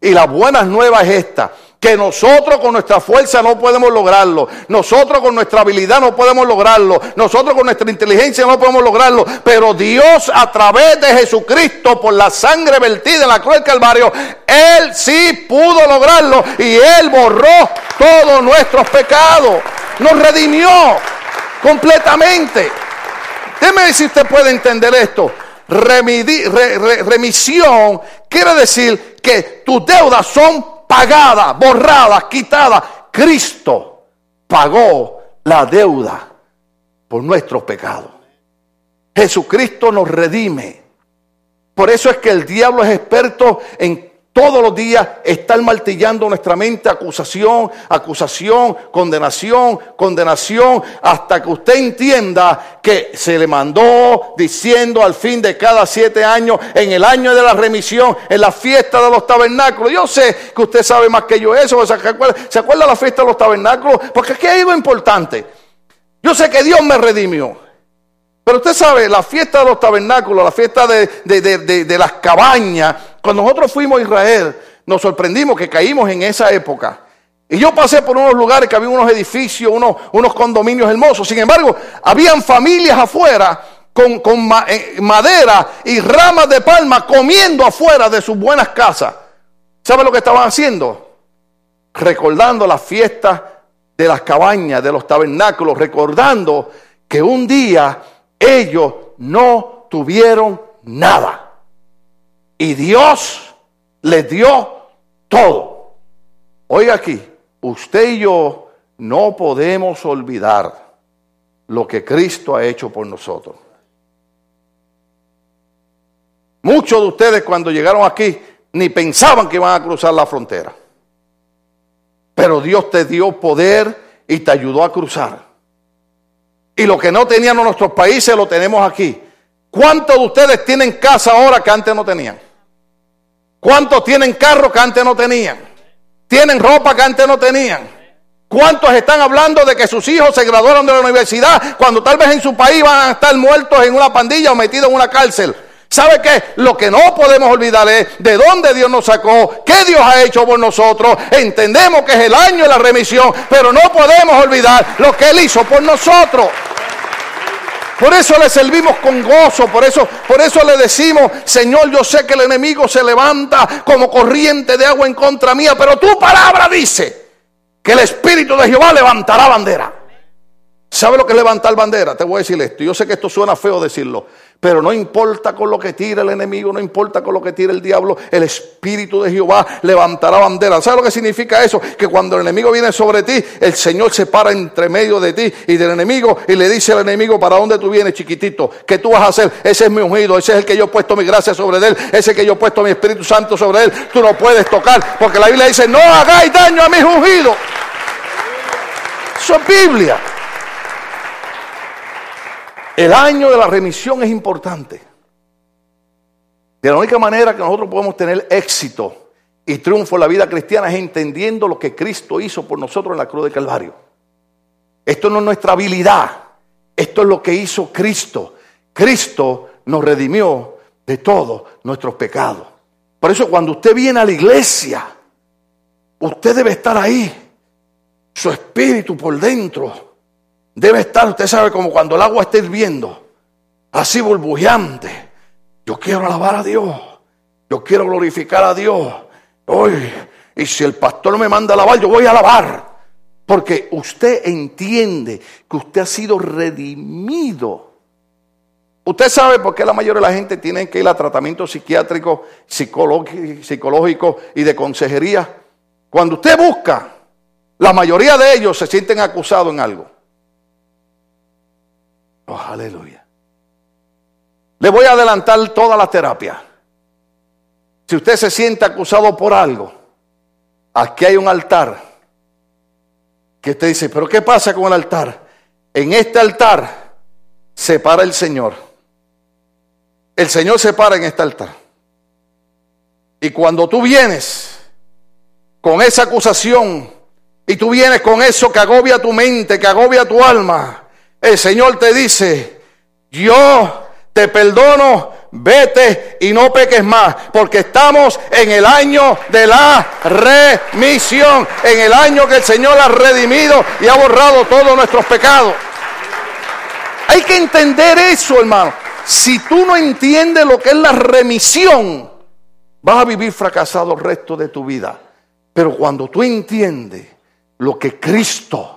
Y la buenas nuevas es esta, que nosotros con nuestra fuerza no podemos lograrlo, nosotros con nuestra habilidad no podemos lograrlo, nosotros con nuestra inteligencia no podemos lograrlo, pero Dios a través de Jesucristo, por la sangre vertida en la cruz del Calvario, Él sí pudo lograrlo y Él borró todos nuestros pecados, nos redimió completamente. Déjeme si usted puede entender esto remisión quiere decir que tus deudas son pagadas, borradas, quitadas. Cristo pagó la deuda por nuestros pecados. Jesucristo nos redime. Por eso es que el diablo es experto en todos los días estar martillando nuestra mente acusación, acusación, condenación, condenación, hasta que usted entienda que se le mandó diciendo al fin de cada siete años, en el año de la remisión, en la fiesta de los tabernáculos. Yo sé que usted sabe más que yo eso, ¿se acuerda, ¿se la fiesta de los tabernáculos? Porque aquí hay algo importante. Yo sé que Dios me redimió. Pero usted sabe, la fiesta de los tabernáculos, la fiesta de, de las cabañas, cuando nosotros fuimos a Israel, nos sorprendimos que caímos en esa época. Y yo pasé por unos lugares que había unos edificios, unos, unos condominios hermosos. Sin embargo, habían familias afuera con, eh, madera y ramas de palma comiendo afuera de sus buenas casas. ¿Sabe lo que estaban haciendo? Recordando las fiestas de las cabañas, de los tabernáculos, recordando que un día ellos no tuvieron nada. Y Dios les dio todo. Oiga aquí, usted y yo no podemos olvidar lo que Cristo ha hecho por nosotros. Muchos de ustedes cuando llegaron aquí ni pensaban que iban a cruzar la frontera. Pero Dios te dio poder y te ayudó a cruzar. Y lo que no tenían en nuestros países lo tenemos aquí. ¿Cuántos de ustedes tienen casa ahora que antes no tenían? ¿Cuántos tienen carro que antes no tenían? ¿Tienen ropa que antes no tenían? ¿Cuántos están hablando de que sus hijos se graduaron de la universidad cuando tal vez en su país van a estar muertos en una pandilla o metidos en una cárcel? ¿Sabe qué? Lo que no podemos olvidar es de dónde Dios nos sacó, qué Dios ha hecho por nosotros. Entendemos que es el año de la remisión, pero no podemos olvidar lo que Él hizo por nosotros. Por eso le servimos con gozo, por eso, por eso le decimos, Señor, yo sé que el enemigo se levanta como corriente de agua en contra mía, pero tu palabra dice que el Espíritu de Jehová levantará bandera. ¿Sabe lo que es levantar bandera? Te voy a decir esto. Yo sé que esto suena feo decirlo, pero no importa con lo que tire el enemigo, no importa con lo que tire el diablo, el Espíritu de Jehová levantará bandera. ¿Sabe lo que significa eso? Que cuando el enemigo viene sobre ti, el Señor se para entre medio de ti y del enemigo y le dice al enemigo, ¿para dónde tú vienes, chiquitito? ¿Qué tú vas a hacer? Ese es mi ungido, ese es el que yo he puesto mi gracia sobre él, ese es el que yo he puesto mi Espíritu Santo sobre él. Tú no puedes tocar, porque la Biblia dice, no hagáis daño a mis ungidos. Eso es Biblia. El año de la remisión es importante. De la única manera que nosotros podemos tener éxito y triunfo en la vida cristiana es entendiendo lo que Cristo hizo por nosotros en la cruz de Calvario. Esto no es nuestra habilidad, esto es lo que hizo Cristo. Cristo nos redimió de todos nuestros pecados. Por eso cuando usted viene a la iglesia, usted debe estar ahí, su espíritu por dentro debe estar, usted sabe, como cuando el agua está hirviendo, así burbujeante. Yo quiero alabar a Dios, yo quiero glorificar a Dios. Hoy, y si el pastor me manda alabar, yo voy a alabar. Porque usted entiende que usted ha sido redimido. Usted sabe por qué la mayoría de la gente tiene que ir a tratamiento psiquiátrico, psicológico y de consejería. Cuando usted busca, la mayoría de ellos se sienten acusados en algo. Oh, aleluya. Le voy a adelantar toda la terapia. Si usted se siente acusado por algo, aquí hay un altar. Que usted dice, pero ¿qué pasa con el altar? En este altar se para el Señor. El Señor se para en este altar. Y cuando tú vienes con esa acusación y tú vienes con eso que agobia tu mente, que agobia tu alma, el Señor te dice, yo te perdono, vete y no peques más, porque estamos en el año de la remisión, en el año que el Señor ha redimido y ha borrado todos nuestros pecados. Hay que entender eso, hermano. Si tú no entiendes lo que es la remisión, vas a vivir fracasado el resto de tu vida. Pero cuando tú entiendes lo que Cristo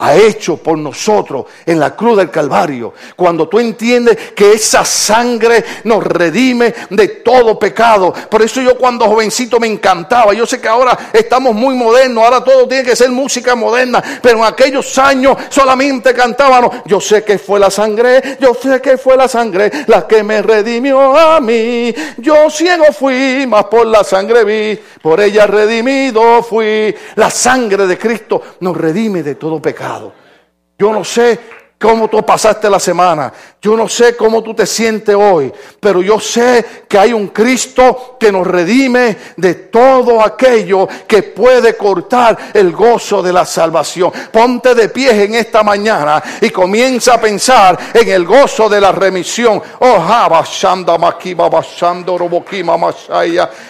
ha hecho por nosotros en la cruz del Calvario. Cuando tú entiendes que esa sangre nos redime de todo pecado. Por eso yo cuando jovencito me encantaba. Yo sé que ahora estamos muy modernos, ahora todo tiene que ser música moderna. Pero en aquellos años solamente cantábamos. Yo sé que fue la sangre, yo sé que fue la sangre la que me redimió a mí. Yo ciego fui, mas por la sangre vi. Por ella redimido fui. La sangre de Cristo nos redime de todo pecado. Yo no sé cómo tú pasaste la semana. Yo no sé cómo tú te sientes hoy, pero yo sé que hay un Cristo que nos redime de todo aquello que puede cortar el gozo de la salvación. Ponte de pie en esta mañana y comienza a pensar en el gozo de la remisión. Oh,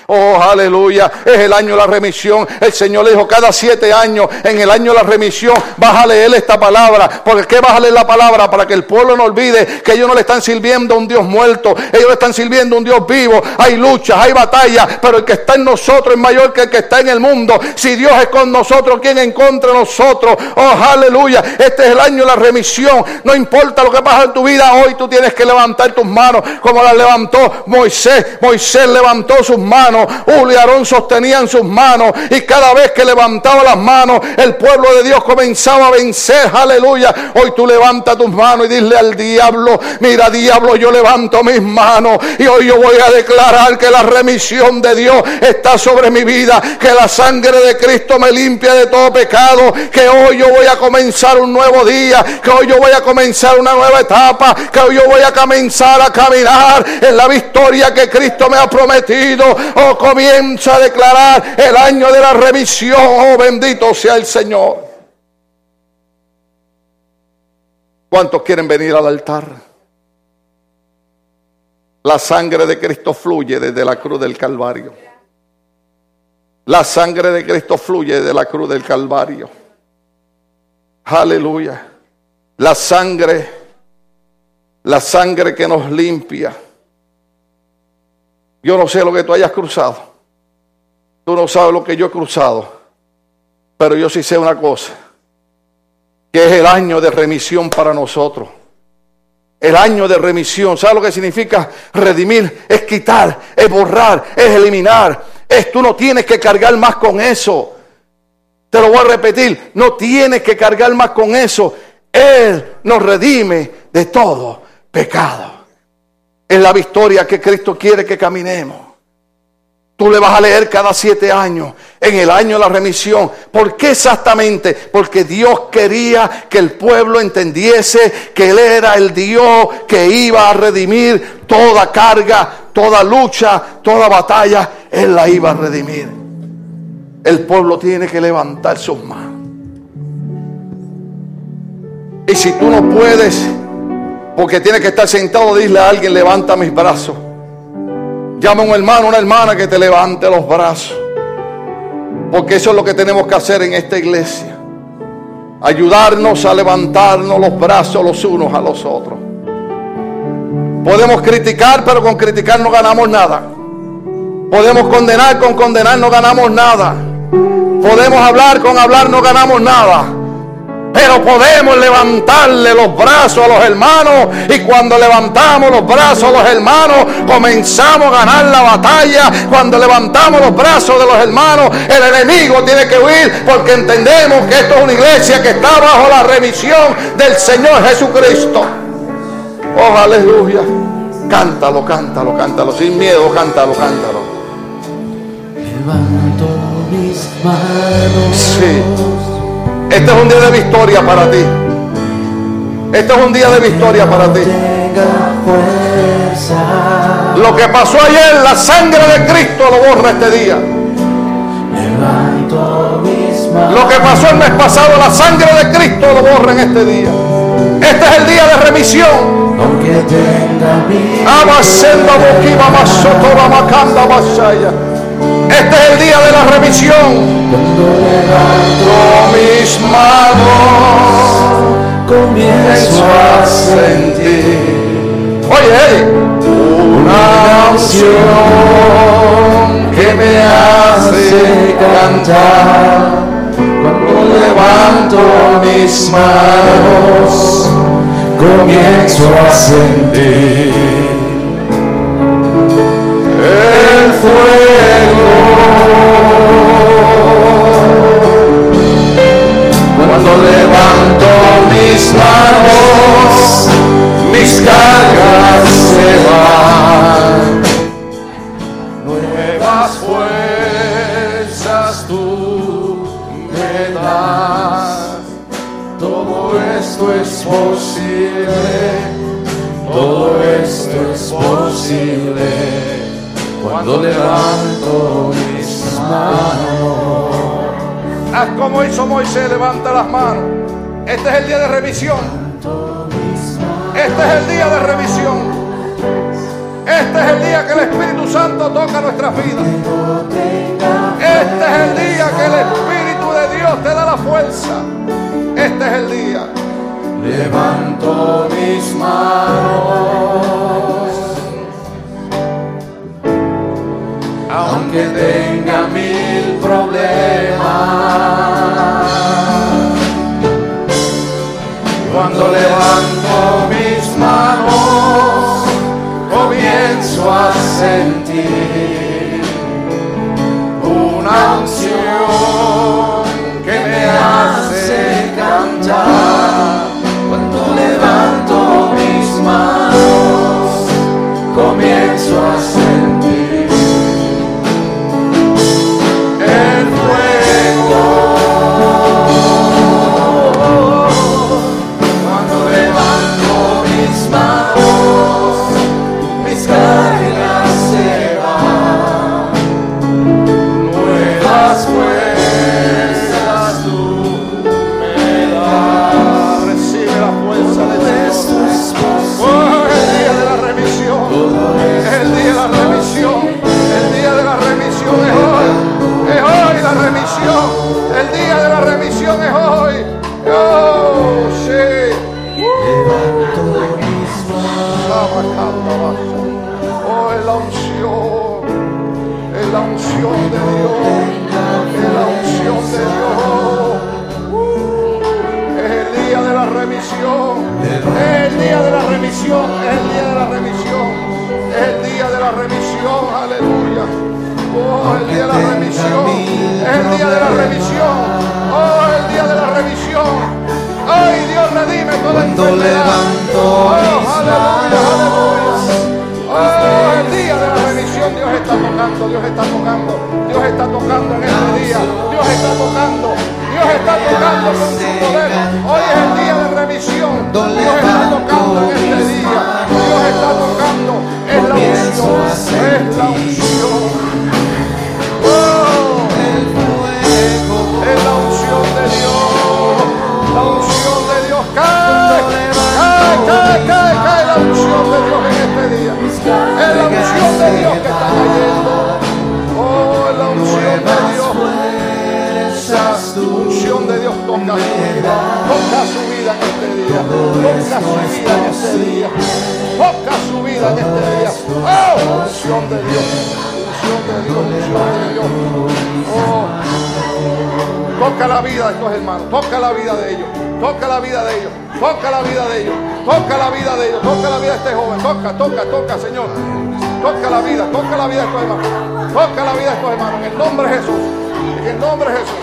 oh aleluya. Es el año de la remisión. El Señor le dijo cada siete años, en el año de la remisión, vas a leer esta palabra. porque qué vas a leer la la palabra para que el pueblo no olvide que ellos no le están sirviendo a un Dios muerto, ellos le están sirviendo a un Dios vivo. Hay luchas, hay batallas, pero el que está en nosotros es mayor que el que está en el mundo. Si Dios es con nosotros, ¿quién en contra nosotros? Oh, aleluya. Este es el año de la remisión. No importa lo que pasa en tu vida, hoy tú tienes que levantar tus manos como las levantó Moisés. Moisés levantó sus manos, Uli y Aarón sostenían sus manos y cada vez que levantaba las manos, el pueblo de Dios comenzaba a vencer. Aleluya. Hoy tú levanta tus manos y dile al diablo, mira diablo, yo levanto mis manos y hoy yo voy a declarar que la remisión de Dios está sobre mi vida, que la sangre de Cristo me limpia de todo pecado, que hoy yo voy a comenzar un nuevo día, que hoy yo voy a comenzar una nueva etapa, que hoy yo voy a comenzar a caminar en la victoria que Cristo me ha prometido. Oh, comienza a declarar el año de la remisión. Oh, bendito sea el Señor. ¿Cuántos quieren venir al altar? La sangre de Cristo fluye desde la cruz del Calvario. La sangre de Cristo fluye desde la cruz del Calvario. Aleluya. La sangre, la sangre que nos limpia. Yo no sé lo que tú hayas cruzado. Tú no sabes lo que yo he cruzado. Pero yo sí sé una cosa que es el año de remisión para nosotros. El año de remisión, ¿sabes lo que significa redimir? Es quitar, es borrar, es eliminar. Es tú no tienes que cargar más con eso. Te lo voy a repetir, no tienes que cargar más con eso. Él nos redime de todo pecado. Es la victoria que Cristo quiere que caminemos. Tú le vas a leer cada siete años, en el año de la remisión. ¿Por qué exactamente? Porque Dios quería que el pueblo entendiese que Él era el Dios que iba a redimir toda carga, toda lucha, toda batalla. Él la iba a redimir. El pueblo tiene que levantar sus manos. Y si tú no puedes, porque tienes que estar sentado, dile a alguien, levanta mis brazos. Llama a un hermano, una hermana que te levante los brazos. Porque eso es lo que tenemos que hacer en esta iglesia. Ayudarnos a levantarnos los brazos los unos a los otros. Podemos criticar, pero con criticar no ganamos nada. Podemos condenar, con condenar no ganamos nada. Podemos hablar, con hablar no ganamos nada. Pero podemos levantarle los brazos a los hermanos y cuando levantamos los brazos a los hermanos comenzamos a ganar la batalla. Cuando levantamos los brazos de los hermanos el enemigo tiene que huir porque entendemos que esto es una iglesia que está bajo la remisión del Señor Jesucristo. Oh, aleluya. Cántalo, cántalo, cántalo. Sin miedo, cántalo, cántalo. Levanto mis manos. Sí. Este es un día de victoria para ti. Este es un día de victoria para ti. Lo que pasó ayer, la sangre de Cristo lo borra este día. Lo que pasó el mes pasado, la sangre de Cristo lo borra en este día. Este es el día de remisión. Aunque tenga Este es el día de la remisión. Con mis manos Comienzo a sentir. Oye, una unción que me hace cantar cuando levanto mis manos. comienzo a sentir Cuando levanto mis manos, mis cargas se van. Nuevas fuerzas tú me das. Todo esto es posible. Todo esto es posible cuando levanto Haz como hizo Moisés, levanta las manos. Este es el día de revisión. Este es el día de revisión. Este es el día que el Espíritu Santo toca nuestras vidas. Este es el día que el Espíritu de Dios te da la fuerza. Este es el día. levanto mis manos. Aunque tenga mil problemas, cuando levanto mis manos, comienzo a sentir toca la vida de ellos, toca la vida de este joven, toca, toca, toca, Señor. Toca la vida, toca la vida de estos hermanos, toca la vida de estos hermanos, en el nombre de Jesús, en el nombre de Jesús,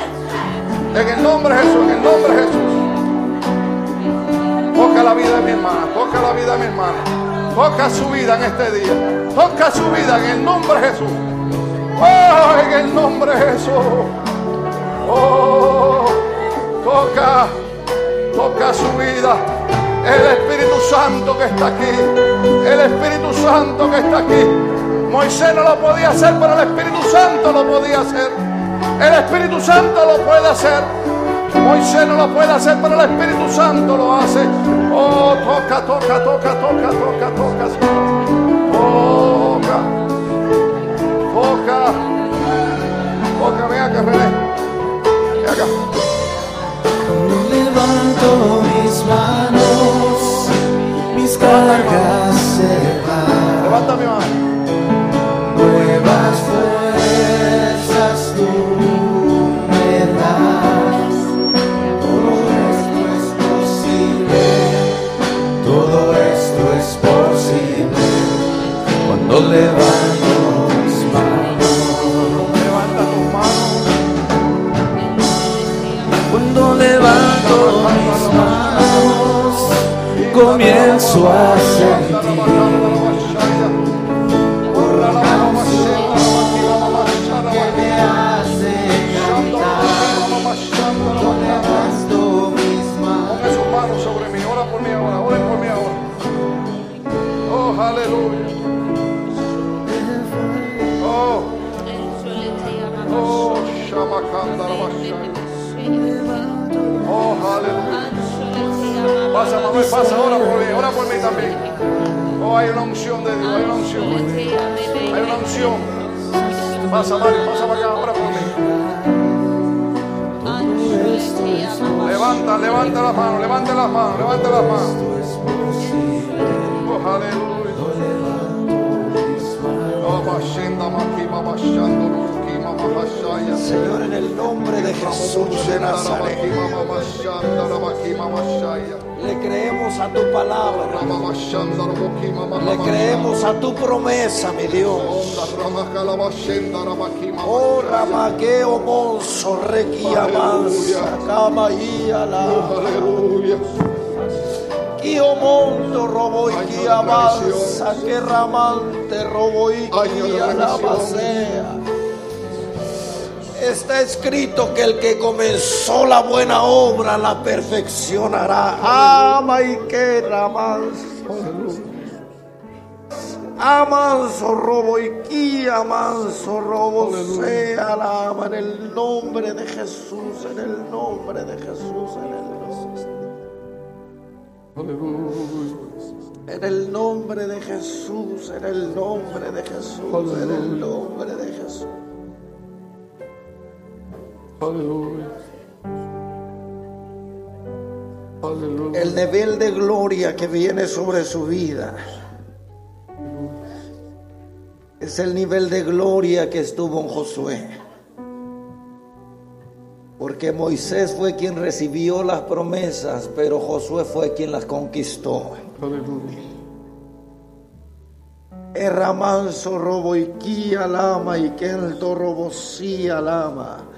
en el nombre de Jesús, en el nombre de Jesús. Toca la vida de mi hermana, toca la vida de mi hermana, toca su vida en este día, toca su vida en el nombre de Jesús. Oh, en el nombre de Jesús. Oh, toca, toca su vida. El Espíritu Santo que está aquí. El Espíritu Santo que está aquí. Moisés no lo podía hacer, pero el Espíritu Santo lo podía hacer. El Espíritu Santo lo puede hacer. Moisés no lo puede hacer, pero el Espíritu Santo lo hace. Oh, toca, toca, toca, toca, toca, toca. Toca. Toca. Toca, ven acá, René. Ven acá. Levanto mis manos, cargas se van. Levanta mi mano. Nuevas fuerzas tú me das. Todo esto es posible. Todo esto es posible. Cuando levanto comienzo Pasa, Manuel, pasa. Ora por mí. Ora por mí también. Oh, hay una unción de Dios. Hay una unción. Hay una unción. Pasa, Mario. Pasa para acá. Ora por mí. Levanta, levanta las manos, levante las manos, levante las manos. Oh, aleluya. Oh, Señor, en el nombre de Jesús de Nazaret, le creemos a tu palabra. Le creemos a tu promesa, mi Dios. Oh. Ramaqueo Monzo, Requia Mansa, Camaía la. Aleluya. Kio Monto, Robo y Kia Mansa, que Ramante, Robo y Kia la Basea. Está escrito que el que comenzó la buena obra la perfeccionará. Ama y que. Amanso robo y kia manso robo sea la ama en el nombre de Jesús, en el nombre de Jesús, en el nombre. En el nombre de Jesús, en el nombre de Jesús, en el nombre de Jesús. El nivel de gloria que viene sobre su vida es el nivel de gloria que estuvo en Josué. Porque Moisés fue quien recibió las promesas, pero Josué fue quien las conquistó. Erramanso robo y lama y kelto robo sí lama.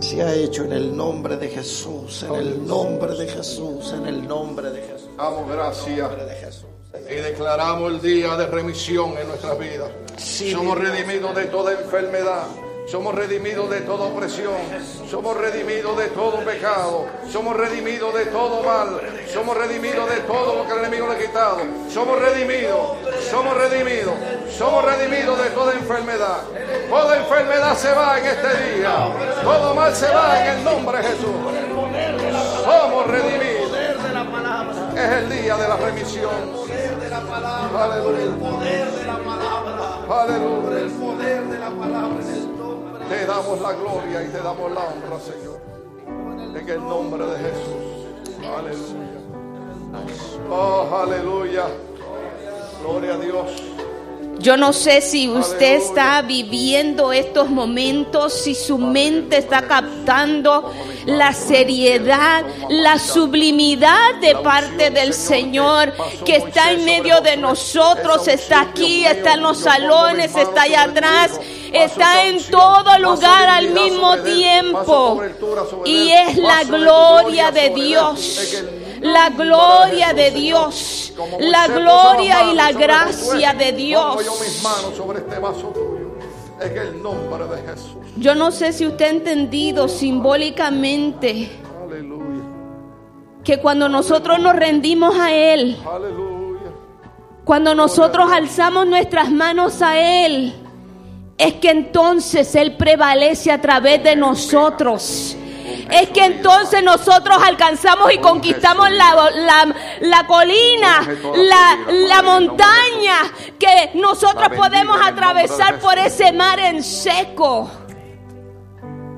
Se ha hecho en el nombre de Jesús, en el nombre de Jesús, en el nombre de Jesús, Damos gracias y declaramos el día de remisión en nuestras vidas. Sí, Somos redimidos de toda enfermedad. Somos redimidos de toda opresión. Somos redimidos de todo pecado. Somos redimidos de todo mal. Somos redimidos de todo lo que el enemigo le ha quitado. Somos redimidos. Somos redimidos. Somos redimidos de toda enfermedad. Toda enfermedad se va en este día. Todo mal se va en el nombre de Jesús. Somos redimidos. Es el día de la remisión. Aleluya. Aleluya. Te damos la gloria y te damos la honra, Señor. En el nombre de Jesús. Aleluya. Oh, aleluya. Gloria a Dios. Yo no sé si usted está viviendo estos momentos, si su mente está captando la seriedad, la sublimidad de parte del Señor que está en medio de nosotros, está aquí, está en los salones, está allá atrás, está en todo lugar al mismo tiempo. Y es la gloria de Dios, la gloria de Dios, la gloria y la gracia de Dios. manos sobre vaso tuyo. En el nombre de Jesús. Yo no sé si usted ha entendido simbólicamente Aleluya. que cuando nosotros nos rendimos a Él, Aleluya. cuando nosotros alzamos nuestras manos a Él, es que entonces Él prevalece a través de nosotros. Es que entonces nosotros alcanzamos y conquistamos la, la- la colina, la, la montaña, que nosotros podemos atravesar por ese mar en seco.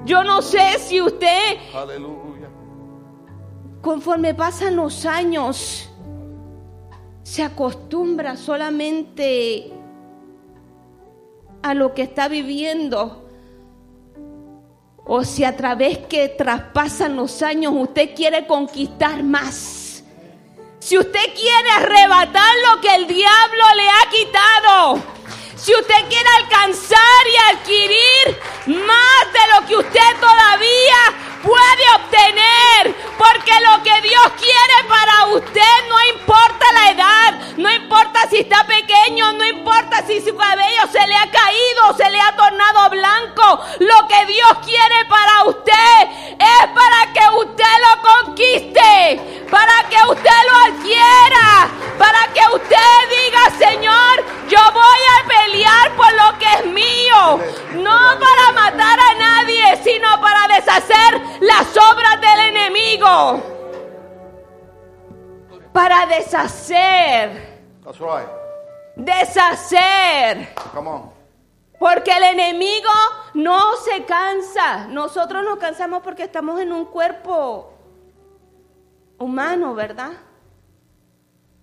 Yo no sé si usted conforme pasan los años, se acostumbra solamente a lo que está viviendo. O si a través que traspasan los años usted quiere conquistar más. Si usted quiere arrebatar lo que el diablo le ha quitado. Si usted quiere alcanzar y adquirir más de lo que usted todavía puede obtener, porque lo que Dios quiere para usted no importa la edad, no importa si está pequeño, no importa si su cabello se le ha caído, se le ha tornado blanco, lo que Dios quiere para usted es para que usted lo conquiste, para que usted lo adquiera, para que usted diga, Señor, yo voy a pelear por lo que es mío, no para matar a nadie, sino para deshacer las obras del enemigo. Para deshacer, That's right. deshacer. Come on. Porque el enemigo no se cansa. Nosotros nos cansamos porque estamos en un cuerpo humano, ¿verdad?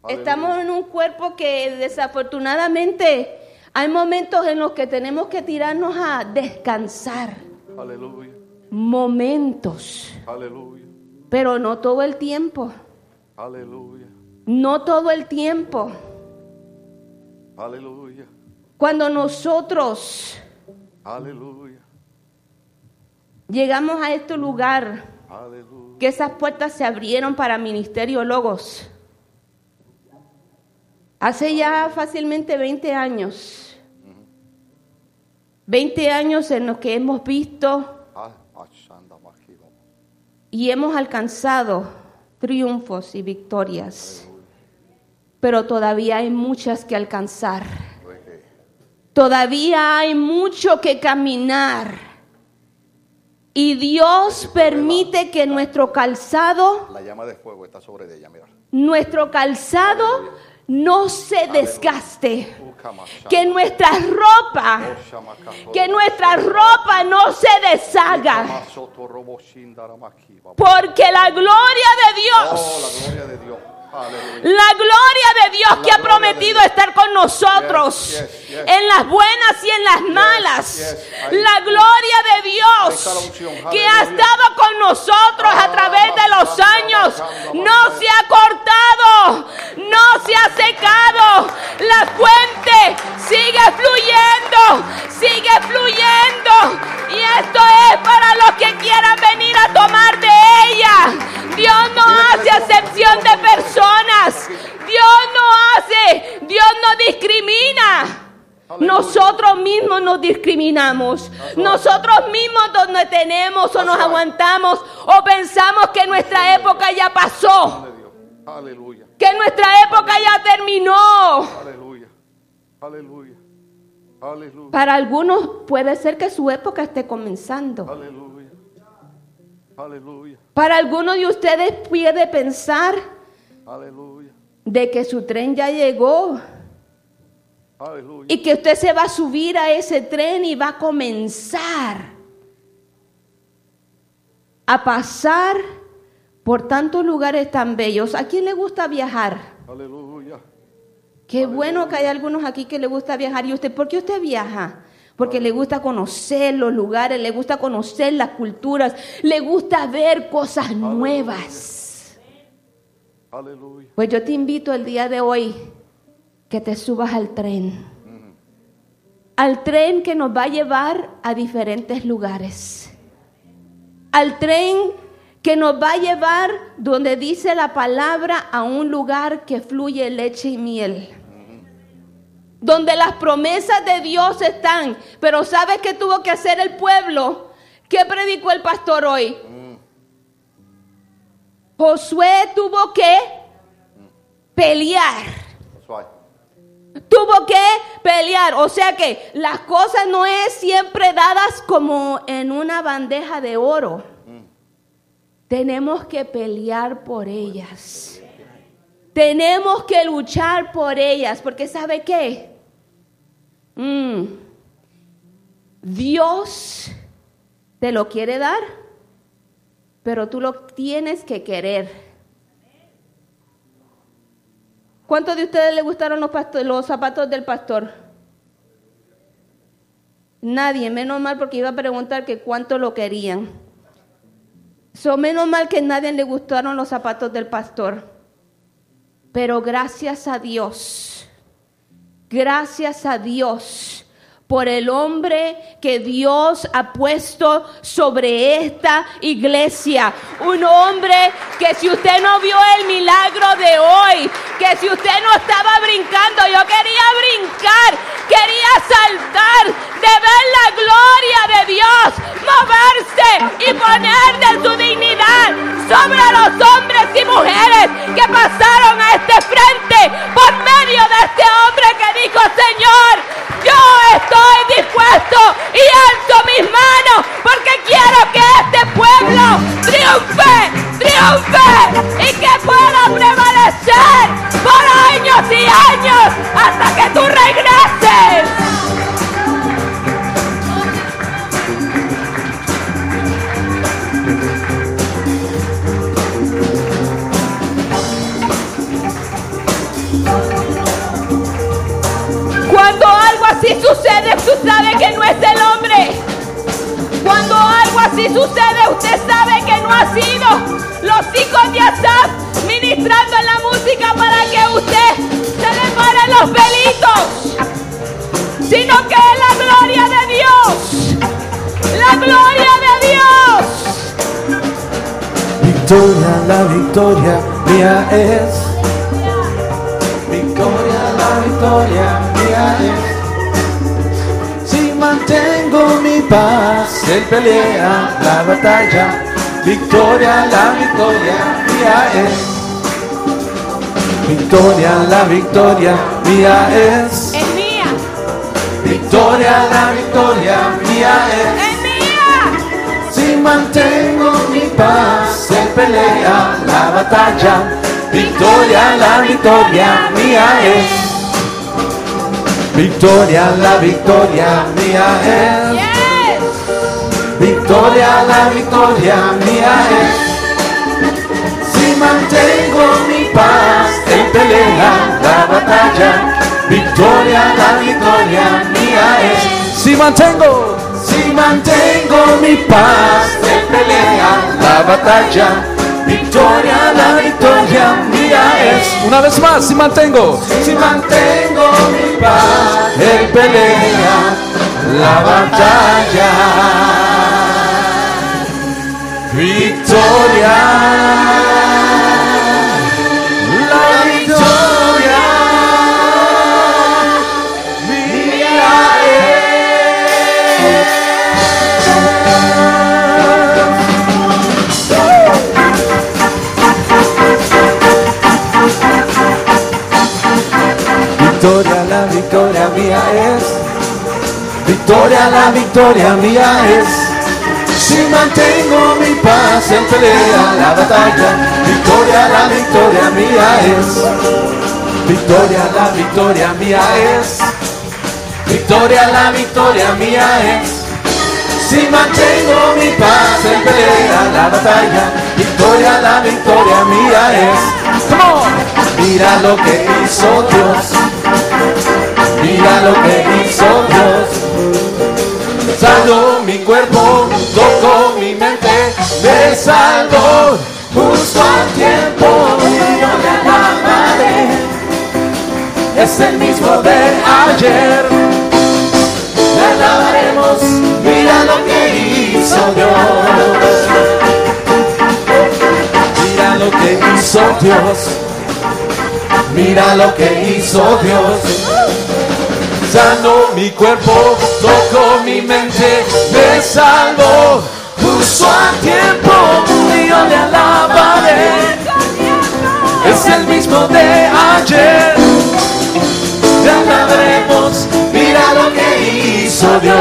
Aleluya. Estamos en un cuerpo que desafortunadamente hay momentos en los que tenemos que tirarnos a descansar. Aleluya. Momentos, Aleluya. pero no todo el tiempo. Aleluya. No todo el tiempo. Aleluya. Cuando nosotros Aleluya. llegamos a este lugar, Aleluya. que esas puertas se abrieron para Ministerio Logos. Hace ya fácilmente 20 años. 20 años en los que hemos visto. Y hemos alcanzado triunfos y victorias. Pero todavía hay muchas que alcanzar. Todavía hay mucho que caminar. Y Dios permite que nuestro calzado La llama de fuego está sobre ella, mira. nuestro calzado no se desgaste, Ukamasha. que nuestra ropa, Oshamakato. que nuestra ropa no se deshaga, roboshindaramakiba. porque la gloria de Oh, Dios, la gloria de Dios. Que ha prometido estar con nosotros en las buenas y en las malas, la gloria de Dios que ha estado con nosotros a Ah, través de los años no se ha cortado, no se ha secado. La fuente sigue fluyendo, sigue fluyendo. Y esto es para los que quieran venir a tomar de ella. Dios no hace acepción de personas. Dios no hace, Dios no discrimina. Nosotros mismos nos discriminamos. Nosotros mismos donde tenemos o nos aguantamos o pensamos que nuestra época ya pasó, que nuestra época ya terminó. Aleluya. Aleluya. Aleluya. Para algunos puede ser que su época esté comenzando. Aleluya. Aleluya. Para algunos de ustedes puede pensar Aleluya. de que su tren ya llegó Aleluya. y que usted se va a subir a ese tren y va a comenzar a pasar por tantos lugares tan bellos. ¿A quién le gusta viajar? Aleluya. Qué bueno que hay algunos aquí que le gusta viajar. ¿Y usted por qué usted viaja? Porque le gusta conocer los lugares, le gusta conocer las culturas, le gusta ver cosas nuevas. Aleluya. Pues yo te invito el día de hoy que te subas al tren. Al tren que nos va a llevar a diferentes lugares. Al tren que nos va a llevar donde dice la palabra a un lugar que fluye leche y miel. Donde las promesas de Dios están. Pero ¿sabes qué tuvo que hacer el pueblo? ¿Qué predicó el pastor hoy? Josué tuvo que pelear. Tuvo que pelear. O sea que las cosas no es siempre dadas como en una bandeja de oro. Tenemos que pelear por ellas. Tenemos que luchar por ellas. Porque ¿sabe qué? Mm. Dios te lo quiere dar, pero tú lo tienes que querer. ¿Cuántos de ustedes le gustaron los zapatos del pastor? Nadie, menos mal porque iba a preguntar que cuánto lo querían. So, menos mal que a nadie le gustaron los zapatos del pastor. Pero gracias a Dios, gracias a Dios por el hombre que Dios ha puesto sobre esta iglesia. Un hombre que si usted no vio el milagro de hoy, que si usted no estaba brincando, yo quería brincar, quería saltar de ver la gloria de Dios moverse y poner de su dignidad sobre los hombres y mujeres que pasaron a este frente por medio de este hombre que dijo, Señor, yo estoy y alzo mis manos porque quiero que este pueblo triunfe, triunfe y que pueda prevalecer por años y años hasta que tú regreses. Sabe que no es el hombre. Cuando algo así sucede, usted sabe que no ha sido los hijos de Asaf ministrando en la música para que usted se le paren los pelitos, sino que es la gloria de Dios. La gloria de Dios. Victoria, la victoria mía es. Victoria, la victoria mía es. Mi paz, él pelea la batalla. Victoria, la victoria mía es. Victoria, la victoria mía es. Es mía, Victoria, la victoria mía es. es mía. Si mantengo mi paz, él pelea la batalla. Victoria, la victoria mía es. Victoria, la victoria mía es. Victoria, la victoria mía es. Si mantengo mi paz, él pelea la batalla. Victoria, la victoria mía es. Si mantengo, si mantengo mi paz, él pelea la batalla. Victoria, la victoria mía es. Una vez más, si mantengo, si mantengo mi paz, él pelea la batalla. Victoria, la victoria mía es. Victoria, la victoria mía es. Mantengo mi paz en pelea la batalla, victoria, la victoria mía es. Victoria, la victoria mía es. Victoria, la victoria mía es. Si mantengo mi paz en pelea la batalla, victoria, la victoria mía es. Mira lo que hizo Dios. Mira lo que hizo Dios. Sanó mi cuerpo, tocó mi mente, me salvó justo a tiempo yo le alabaré. Es el mismo de ayer, le alabaremos, mira lo que hizo Dios. Mira lo que hizo Dios, mira lo que hizo Dios sano mi cuerpo, tocó mi mente, me salvó. Justo a tiempo yo le alabaré. Es el mismo de ayer. Te alabaremos, mira lo que hizo Dios.